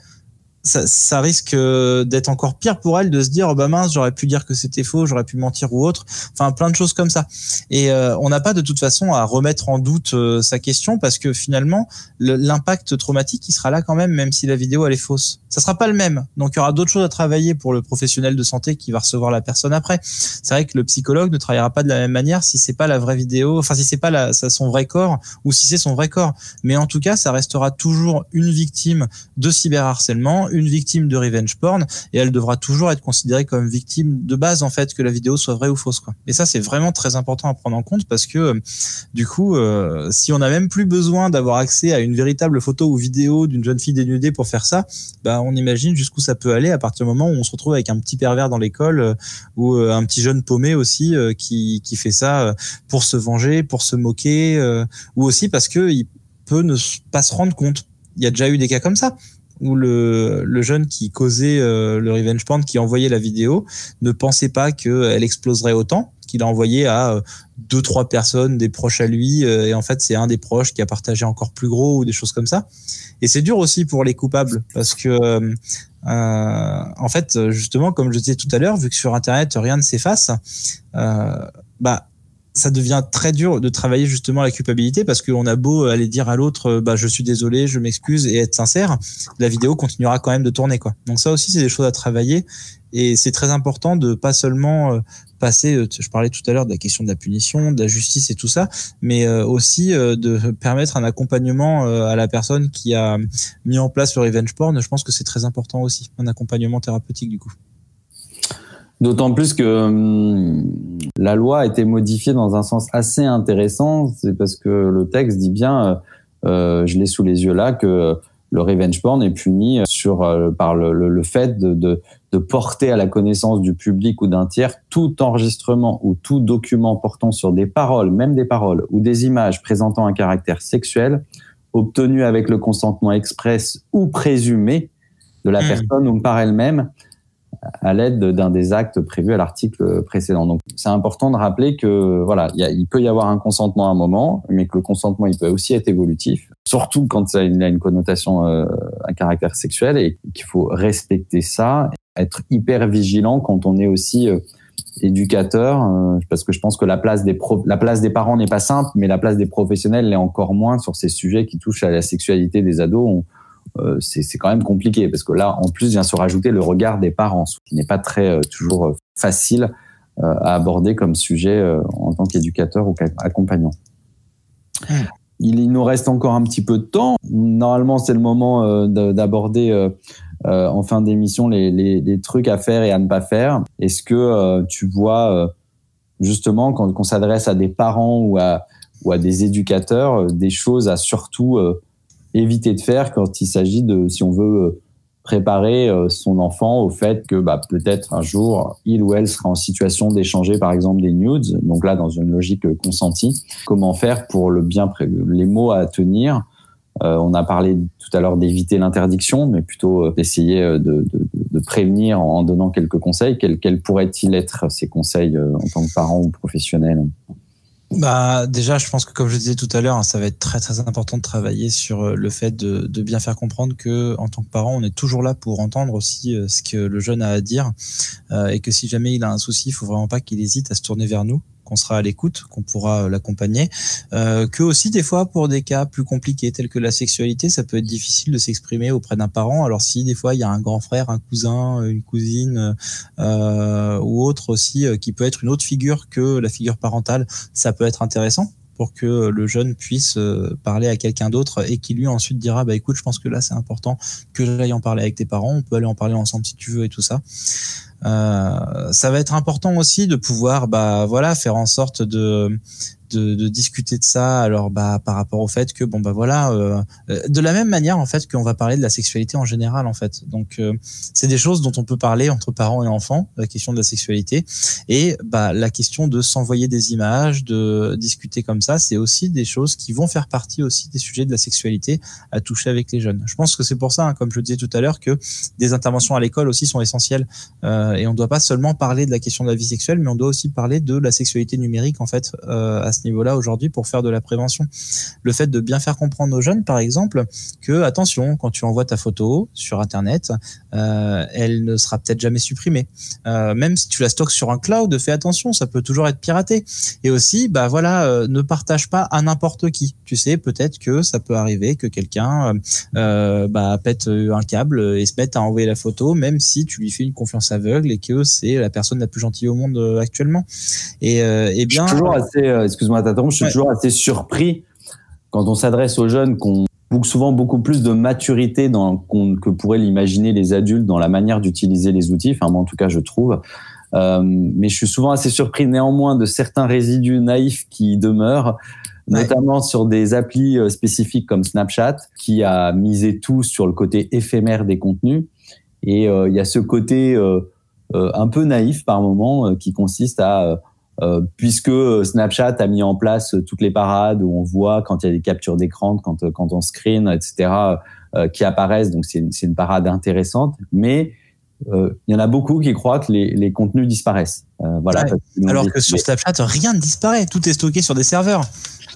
ça, risque euh, d'être encore pire pour elle de se dire oh bah mince j'aurais pu dire que c'était faux j'aurais pu mentir ou autre. Enfin plein de choses comme ça. Et euh, on n'a pas de toute façon à remettre en doute euh, sa question parce que finalement l'impact traumatique il sera là quand même même si la vidéo elle est fausse. Ça sera pas le même. Donc il y aura d'autres choses à travailler pour le professionnel de santé qui va recevoir la personne après. C'est vrai que le psychologue ne travaillera pas de la même manière si c'est pas la vraie vidéo enfin si c'est pas la, son vrai corps ou si c'est son vrai corps. Mais en tout cas ça restera toujours une victime de cyberharcèlement une victime de revenge porn et elle devra toujours être considérée comme victime de base en fait que la vidéo soit vraie ou fausse quoi. Et ça c'est vraiment très important à prendre en compte parce que euh, du coup euh, si on n'a même plus besoin d'avoir accès à une véritable photo ou vidéo d'une jeune fille dénudée pour faire ça, bah on imagine jusqu'où ça peut aller à partir du moment où on se retrouve avec un petit pervers dans l'école euh, ou un petit jeune paumé aussi qui qui fait ça pour se venger, pour se moquer ou aussi parce que il peut ne pas se rendre compte. Il y a déjà eu des cas comme ça où le, le jeune qui causait euh, le revenge porn, qui envoyait la vidéo, ne pensait pas qu'elle exploserait autant, qu'il a envoyé à euh, deux trois personnes, des proches à lui, euh, et en fait c'est un des proches qui a partagé encore plus gros ou des choses comme ça. Et c'est dur aussi pour les coupables parce que euh, en fait justement comme je disais tout à l'heure, vu que sur internet rien ne s'efface, bah ça devient très dur de travailler justement la culpabilité parce qu'on a beau aller dire à l'autre bah je suis désolé, je m'excuse et être sincère, la vidéo continuera quand même de tourner quoi. Donc ça aussi c'est des choses à travailler et c'est très important de pas seulement euh, passer euh, je parlais tout à l'heure de la question de la punition, de la justice et tout ça, mais euh, aussi de permettre un accompagnement à la personne qui a mis en place le revenge porn, je pense que c'est très important aussi, un accompagnement thérapeutique du coup. D'autant plus que hum, la loi a été modifiée dans un sens assez intéressant. C'est parce que le texte dit bien, euh, euh je l'ai sous les yeux là, que le revenge porn est puni sur euh, par le, le, fait de, de, de, porter à la connaissance du public ou d'un tiers tout enregistrement ou tout document portant sur des paroles, même des paroles ou des images présentant un caractère sexuel obtenu avec le consentement express ou présumé de la mmh. personne ou par elle-même à l'aide d'un des actes prévus à l'article précédent. Donc, c'est important de rappeler que voilà, il peut y avoir un consentement à un moment, mais que le consentement il peut aussi être évolutif, surtout quand ça a une, connotation, euh, un caractère sexuel, et qu'il faut respecter ça, être hyper vigilant quand on est aussi euh, éducateur, euh, parce que je pense que la place des la place des parents n'est pas simple, mais la place des professionnels l'est encore moins sur ces sujets qui touchent à la sexualité des ados. Euh, c'est quand même compliqué parce que là, en plus, vient se rajouter le regard des parents, ce qui n'est pas très euh, toujours euh, facile à aborder comme sujet en tant qu'éducateur ou qu'accompagnant. Il, nous reste encore un petit peu de temps. Normalement, c'est le moment d'aborder en fin d'émission les, les, les, trucs à faire et à ne pas faire. Est-ce que tu vois justement quand on s'adresse à des parents ou à, ou à des éducateurs des choses à surtout éviter de faire quand il s'agit de, si on veut préparer euh, son enfant au fait que bah, peut-être un jour il ou elle sera en situation d'échanger par exemple des nudes, donc là dans une logique consentie. Comment faire pour le bien les mots à tenir? Euh, On a parlé tout à l'heure d'éviter l'interdiction, mais plutôt euh, d'essayer de, prévenir en donnant quelques conseils. Quels, quels pourraient-ils être ces conseils en tant que parent ou professionnel? Bah déjà, je pense que comme je disais tout à l'heure, hein, ça va être très très important de travailler sur euh, le fait de, bien faire comprendre que en tant que parent, on est toujours là pour entendre aussi euh, ce que le jeune a à dire. Euh, et que si jamais il a un souci, il faut vraiment pas qu'il hésite à se tourner vers nous qu'on sera à l'écoute, qu'on pourra euh, l'accompagner, euh, que aussi des fois pour des cas plus compliqués tels que la sexualité, ça peut être difficile de s'exprimer auprès d'un parent. Alors si des fois il y a un grand frère, un cousin, une cousine euh, ou autre aussi qui peut être une autre figure que la figure parentale, ça peut être intéressant pour que le jeune puisse parler à quelqu'un d'autre et qui lui ensuite dira bah écoute je pense que là c'est important que j'aille en parler avec tes parents. On peut aller en parler ensemble si tu veux et tout ça euh, ça va être important aussi de pouvoir bah voilà faire en sorte de discuter de ça. Alors bah par rapport au fait que bon bah voilà euh, euh, de la même manière en fait qu'on va parler de la sexualité en général en fait. Donc c'est des choses dont on peut parler entre parents et enfants la question de la sexualité. Et bah la question de s'envoyer des images de discuter comme ça c'est aussi des choses qui vont faire partie aussi des sujets de la sexualité à toucher avec les jeunes. Je pense que c'est pour ça hein, comme je le disais tout à l'heure que des interventions à l'école aussi sont essentielles et on ne doit pas seulement parler de la question de la vie sexuelle mais on doit aussi parler de la sexualité numérique en fait à ce niveau-là aujourd'hui pour faire de la prévention. Le fait de bien faire comprendre aux jeunes, par exemple, que attention, quand tu envoies ta photo sur Internet, euh, elle ne sera peut-être jamais supprimée. Euh, même si tu la stockes sur un cloud, fais attention, ça peut toujours être piraté. Et aussi, bah voilà, euh, ne partage pas à n'importe qui. Tu sais, peut-être que ça peut arriver que quelqu'un euh, bah, pète un câble et se mette à envoyer la photo, même si tu lui fais une confiance aveugle et que c'est la personne la plus gentille au monde actuellement. Et, et bien. Je suis toujours assez, excuse-moi je suis toujours assez surpris quand on s'adresse aux jeunes qu'on souvent beaucoup plus de maturité dans, que pourraient l'imaginer les adultes dans la manière d'utiliser les outils. Enfin, moi, en tout cas, je trouve. Euh, mais je suis souvent assez surpris néanmoins de certains résidus naïfs qui demeurent, notamment sur des applis euh, spécifiques comme Snapchat, qui a misé tout sur le côté éphémère des contenus. Et euh, il y a ce côté un peu naïf par moment qui consiste à euh, puisque Snapchat a mis en place toutes les parades où on voit quand il y a des captures d'écran, quand, quand on screen, etc., euh, qui apparaissent. Donc c'est une, une, parade intéressante, mais euh, il y en a beaucoup qui croient que les, les contenus disparaissent. voilà. Alors que sur Snapchat, rien ne disparaît, tout est stocké sur des serveurs.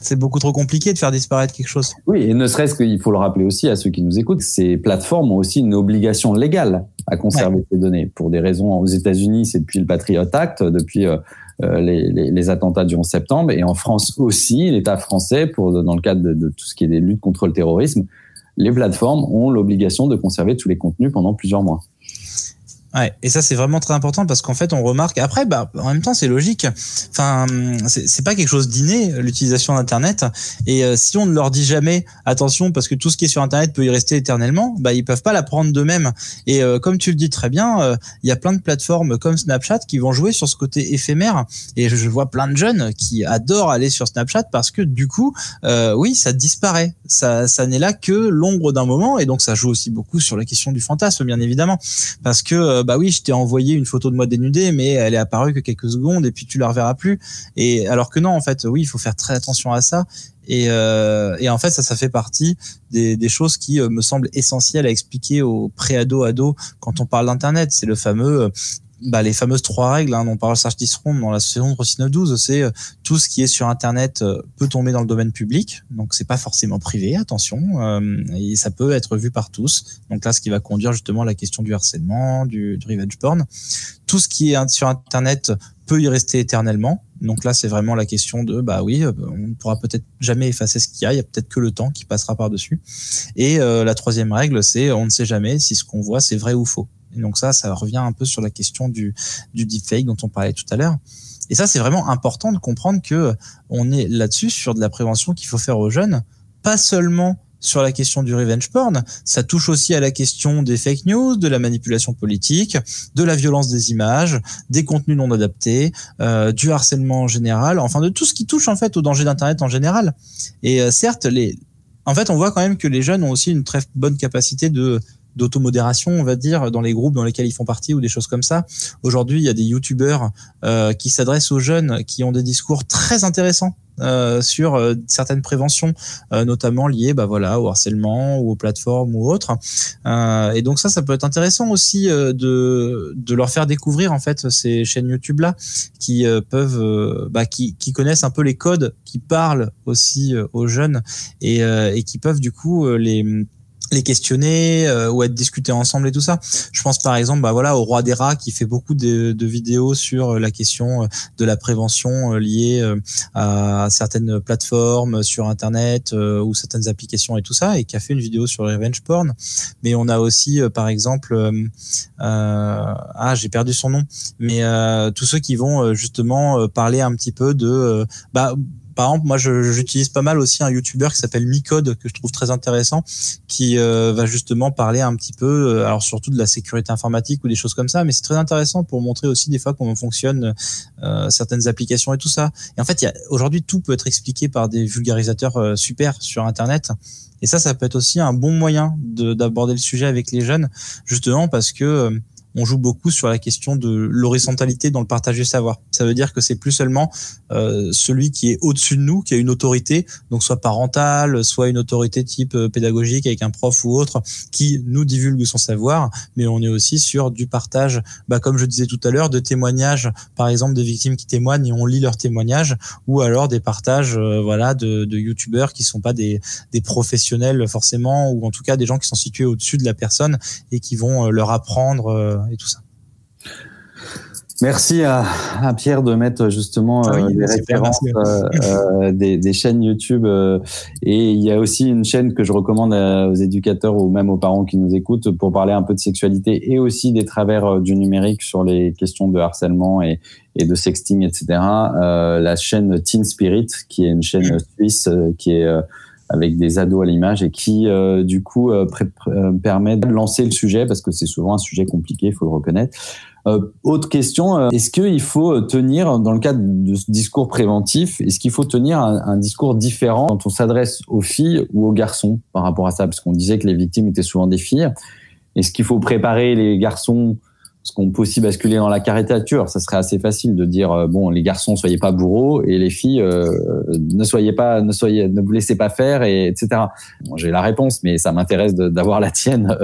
C'est beaucoup trop compliqué de faire disparaître quelque chose. Oui, et ne serait-ce qu'il faut le rappeler aussi à ceux qui nous écoutent, ces plateformes ont aussi une obligation légale à conserver ces données pour des raisons aux États-Unis, c'est depuis le Patriot Act, depuis euh, les, les, les, attentats du 11 septembre et en France aussi, l'État français, pour dans le cadre de, de, tout ce qui est des luttes contre le terrorisme, les plateformes ont l'obligation de conserver tous les contenus pendant plusieurs mois. Ouais, et ça c'est vraiment très important parce qu'en fait on remarque après bah en même temps c'est logique. Enfin c'est pas quelque chose d'inné l'utilisation d'internet et euh, si on ne leur dit jamais attention parce que tout ce qui est sur internet peut y rester éternellement, bah ils peuvent pas l'apprendre d'eux-mêmes. Et euh, comme tu le dis très bien, euh, il y a plein de plateformes comme Snapchat qui vont jouer sur ce côté éphémère et je vois plein de jeunes qui adorent aller sur Snapchat parce que du coup oui, ça disparaît. Ça ça n'est là que l'ombre d'un moment et donc ça joue aussi beaucoup sur la question du fantasme bien évidemment parce que euh, bah oui, je t'ai envoyé une photo de moi dénudée, mais elle est apparue que quelques secondes et puis tu la reverras plus. Et alors que non, en fait, oui, il faut faire très attention à ça. Et, euh, en fait, ça, ça fait partie des, choses qui euh, me semblent essentielles à expliquer aux pré-ados, quand on parle d'Internet. C'est le fameux bah, les fameuses trois règles hein, dont parle Serge Tisseron dans la saison de Rossi 912, c'est euh, tout ce qui est sur Internet euh, peut tomber dans le domaine public, donc c'est pas forcément privé, attention, euh, et ça peut être vu par tous. Donc là, ce qui va conduire justement à la question du harcèlement, du, du revenge porn. Tout ce qui est sur Internet peut y rester éternellement. Donc là, c'est vraiment la question de, bah oui, on ne pourra peut-être jamais effacer ce qu'il y a, il y a peut-être que le temps qui passera par-dessus. Et la troisième règle, c'est on ne sait jamais si ce qu'on voit, c'est vrai ou faux. Et donc ça, ça revient un peu sur la question du, du deepfake dont on parlait tout à l'heure. Et ça, c'est vraiment important de comprendre que on est là-dessus sur de la prévention qu'il faut faire aux jeunes, pas seulement sur la question du revenge porn, ça touche aussi à la question des fake news, de la manipulation politique, de la violence des images, des contenus non adaptés, euh, du harcèlement en général, enfin de tout ce qui touche en fait au danger d'internet en général. Et euh, certes, les, en fait, on voit quand même que les jeunes ont aussi une très bonne capacité de d'automodération, on va dire, dans les groupes dans lesquels ils font partie ou des choses comme ça. Aujourd'hui, il y a des youtubeurs euh, qui s'adressent aux jeunes, qui ont des discours très intéressants euh, sur euh, certaines préventions, notamment liées, bah voilà, au harcèlement ou aux plateformes ou autres. et donc ça, ça peut être intéressant aussi de de leur faire découvrir en fait ces chaînes YouTube là, qui bah, qui connaissent un peu les codes, qui parlent aussi aux jeunes et qui peuvent du coup les les questionner euh, ou être discutés ensemble et tout ça. Je pense par exemple bah voilà au roi des rats qui fait beaucoup de, de vidéos sur euh, la question euh, de la prévention liée à certaines plateformes sur internet ou certaines applications et tout ça et qui a fait une vidéo sur revenge porn. Mais on a aussi par exemple euh, ah j'ai perdu son nom mais tous ceux qui vont justement parler un petit peu de bah par exemple, moi, j'utilise pas mal aussi un YouTuber qui s'appelle Micode que je trouve très intéressant, qui euh, va justement parler un petit peu, euh, alors surtout de la sécurité informatique ou des choses comme ça, mais c'est très intéressant pour montrer aussi des fois comment fonctionnent euh, certaines applications et tout ça. Et en fait, aujourd'hui, tout peut être expliqué par des vulgarisateurs super sur Internet. Et ça, ça peut être aussi un bon moyen d'aborder le sujet avec les jeunes, justement parce que on joue beaucoup sur la question de l'horizontalité dans le partage du savoir. Ça veut dire que c'est plus seulement euh, celui qui est au-dessus de nous, qui a une autorité, donc soit parentale, soit une autorité type euh, pédagogique avec un prof ou autre, qui nous divulgue son savoir, mais on est aussi sur du partage, bah, comme je disais tout à l'heure, de témoignages, par exemple des victimes qui témoignent et on lit leurs témoignages, ou alors des partages, euh, voilà, de, de youtubeurs qui sont pas des, des professionnels forcément, ou en tout cas des gens qui sont situés au-dessus de la personne et qui vont leur apprendre et tout ça. Merci à, Pierre de mettre justement ah euh, des références euh, euh, des, chaînes YouTube. et il y a aussi une chaîne que je recommande aux éducateurs ou même aux parents qui nous écoutent pour parler un peu de sexualité et aussi des travers du numérique sur les questions de harcèlement et, et de sexting, etc. la chaîne Teen Spirit, qui est une chaîne suisse qui est avec des ados à l'image et qui euh, du coup euh, euh, permet de lancer le sujet parce que c'est souvent un sujet compliqué, il faut le reconnaître. Autre question, est-ce qu'il faut tenir, dans le cadre de ce discours préventif, est-ce qu'il faut tenir un, un, discours différent quand on s'adresse aux filles ou aux garçons par rapport à ça? Parce qu'on disait que les victimes étaient souvent des filles. Est-ce qu'il faut préparer les garçons parce qu'on peut aussi basculer dans la caricature. Ça serait assez facile de dire euh, bon, les garçons soyez pas bourreaux et les filles euh, ne soyez pas, ne soyez, ne vous laissez pas faire et etc. Bon, J'ai la réponse, mais ça m'intéresse d'avoir la tienne,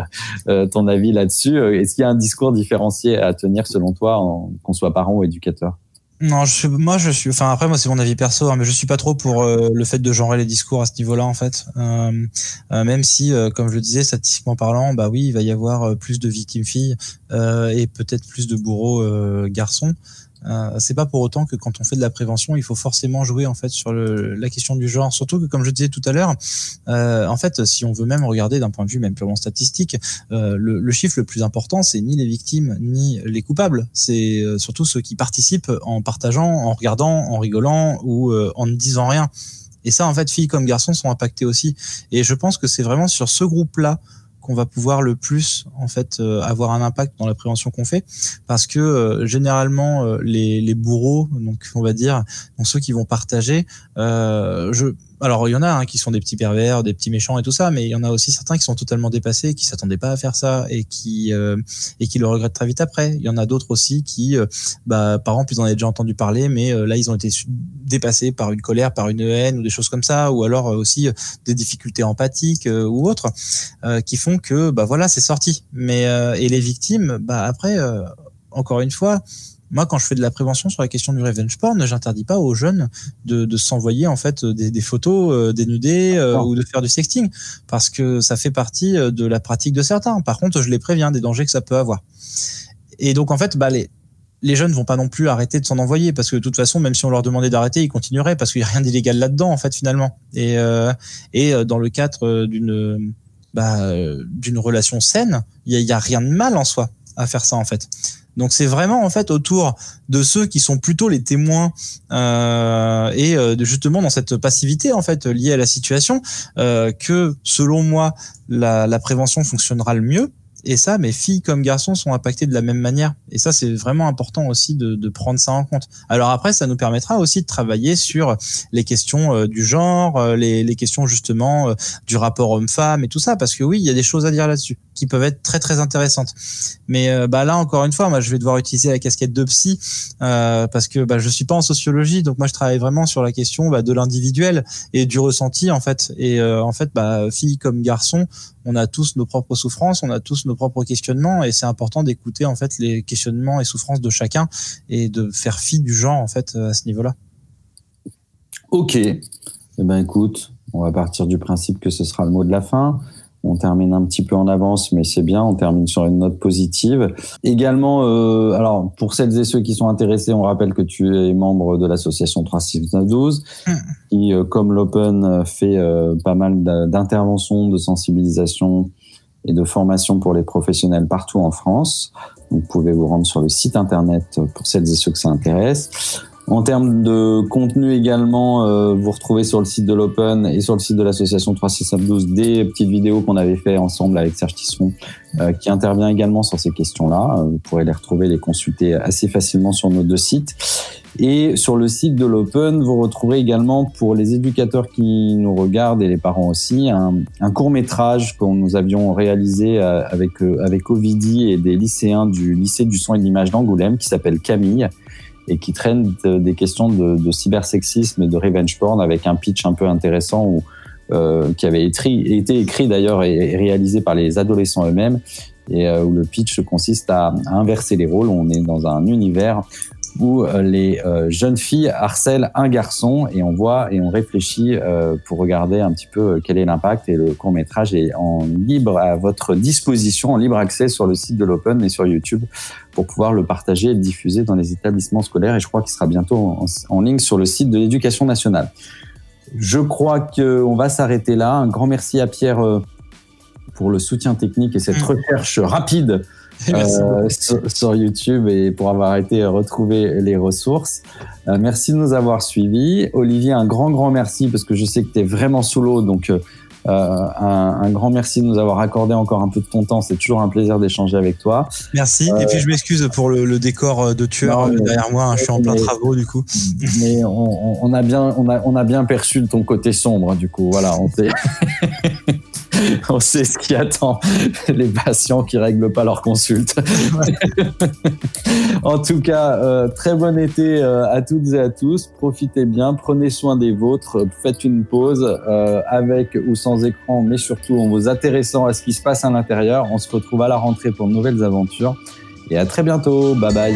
euh, ton avis là-dessus. Est-ce qu'il y a un discours différencié à tenir selon toi, qu'on soit parent ou éducateur? Non, je, moi je suis. Enfin après moi c'est mon avis perso, hein, mais je suis pas trop pour euh, le fait de genrer les discours à ce niveau-là en fait. Euh, euh, même si, comme je le disais, statistiquement parlant, bah oui, il va y avoir plus de victimes filles et peut-être plus de bourreaux garçons. Euh, c'est pas pour autant que quand on fait de la prévention, il faut forcément jouer en fait sur le, la question du genre. Surtout que, comme je disais tout à l'heure, euh, en fait, si on veut même regarder d'un point de vue même purement statistique, euh, le, le, chiffre le plus important, c'est ni les victimes ni les coupables. C'est euh, surtout ceux qui participent en partageant, en regardant, en rigolant ou euh, en ne disant rien. Et ça, en fait, filles comme garçons sont impactés aussi. Et je pense que c'est vraiment sur ce groupe-là qu'on va pouvoir le plus en fait euh, avoir un impact dans la prévention qu'on fait. Parce que euh, généralement euh, les, bourreaux donc on va dire ceux qui vont partager je alors il y en a hein, qui sont des petits pervers, des petits méchants et tout ça, mais il y en a aussi certains qui sont totalement dépassés, qui s'attendaient pas à faire ça et qui euh, et qui le regrettent très vite après. Il y en a d'autres aussi qui, euh, bah, par exemple, ils en avaient déjà entendu parler, mais euh, là ils ont été dépassés par une colère, par une haine ou des choses comme ça, ou alors aussi des difficultés empathiques ou autres, qui font que bah voilà c'est sorti. Mais et les victimes, bah après, encore une fois moi, quand je fais de la prévention sur la question du revenge porn, j'interdis pas aux jeunes de, de s'envoyer en fait des, des photos euh, dénudées euh, ou de faire du sexting, parce que ça fait partie euh, de la pratique de certains. Par contre, je les préviens des dangers que ça peut avoir. Et donc, en fait, bah, les, les jeunes vont pas non plus arrêter de s'en envoyer, parce que de toute façon, même si on leur demandait d'arrêter, ils continueraient, parce qu'il y a rien d'illégal là-dedans, en fait, finalement. Et, euh, et dans le cadre d'une bah, d'une relation saine, il y a, y a rien de mal en soi à faire ça, en fait. Donc c'est vraiment en fait autour de ceux qui sont plutôt les témoins euh, et euh, justement dans cette passivité en fait liée à la situation euh, que selon moi la, la prévention fonctionnera le mieux et ça, mes filles comme garçons sont impactés de la même manière. Et ça, c'est vraiment important aussi de, prendre ça en compte. Alors après, ça nous permettra aussi de travailler sur les questions euh, du genre, euh, les, les, questions justement euh, du rapport homme-femme et tout ça, parce que oui, il y a des choses à dire là-dessus qui peuvent être très très intéressantes. Mais bah là, encore une fois, moi, je vais devoir utiliser la casquette de psy parce que bah, je suis pas en sociologie, donc moi, je travaille vraiment sur la question bah, de l'individuel et du ressenti en fait. Et en fait, bah, filles comme garçons, on a tous nos propres souffrances, on a tous nos propres questionnements, et c'est important d'écouter en fait les questionnements et souffrances de chacun et de faire fi du genre en fait à ce niveau-là. Ok. Eh ben écoute, on va partir du principe que ce sera le mot de la fin. On termine un petit peu en avance, mais c'est bien. On termine sur une note positive. Également, euh, alors pour celles et ceux qui sont intéressés, on rappelle que tu es membre de l'association 3612, mmh. qui, euh, comme l'Open, fait euh, pas mal d'interventions, de sensibilisation et de formation pour les professionnels partout en France. vous pouvez vous rendre sur le site internet pour celles et ceux que ça intéresse. En termes de contenu également, euh, vous retrouvez sur le site de l'Open et sur le site de l'association 3612 des petites vidéos qu'on avait fait ensemble avec Serge Tisson, euh, qui intervient également sur ces questions-là. Euh, vous pourrez les retrouver, les consulter assez facilement sur nos deux sites. Et sur le site de l'Open, vous retrouverez également pour les éducateurs qui nous regardent et les parents aussi, un, un court métrage que nous avions réalisé avec, avec Ovidi et des lycéens du lycée du son et de l'image d'Angoulême qui s'appelle Camille et qui traîne des questions de, cybersexisme et de revenge porn avec un pitch un peu intéressant où, euh, qui avait été, écrit d'ailleurs et réalisé par les adolescents eux-mêmes et euh, où le pitch consiste à, inverser les rôles. On est dans un univers où euh, les euh, jeunes filles harcèlent un garçon et on voit et on réfléchit euh, pour regarder un petit peu quel est l'impact et le court métrage est en libre à votre disposition, en libre accès sur le site de l'Open et sur YouTube pour pouvoir le partager et le diffuser dans les établissements scolaires et je crois qu'il sera bientôt en, en, ligne sur le site de l'éducation nationale. Je crois qu'on va s'arrêter là. Un grand merci à Pierre pour le soutien technique et cette mmh. recherche rapide euh, sur, YouTube et pour avoir été retrouver les ressources. Euh, merci de nous avoir suivis. Olivier, un grand, grand merci parce que je sais que tu es vraiment sous l'eau. Donc, euh, un, un, grand merci de nous avoir accordé encore un peu de ton temps. C'est toujours un plaisir d'échanger avec toi. Merci. et puis, je m'excuse pour le, le, décor de tueur derrière moi. Hein, je suis en plein travaux, du coup. Mais on, on, a bien, on, a, on a bien perçu ton côté sombre, du coup. Voilà, on. on sait ce qui attend les patients qui règlent pas leur consulte. en tout cas, euh, très bon été euh, à toutes et à tous. Profitez bien, prenez soin des vôtres. Faites une pause euh, avec ou sans écran, mais surtout en vous intéressant à ce qui se passe à l'intérieur. On se retrouve à la rentrée pour de nouvelles aventures. Et à très bientôt. Bye bye.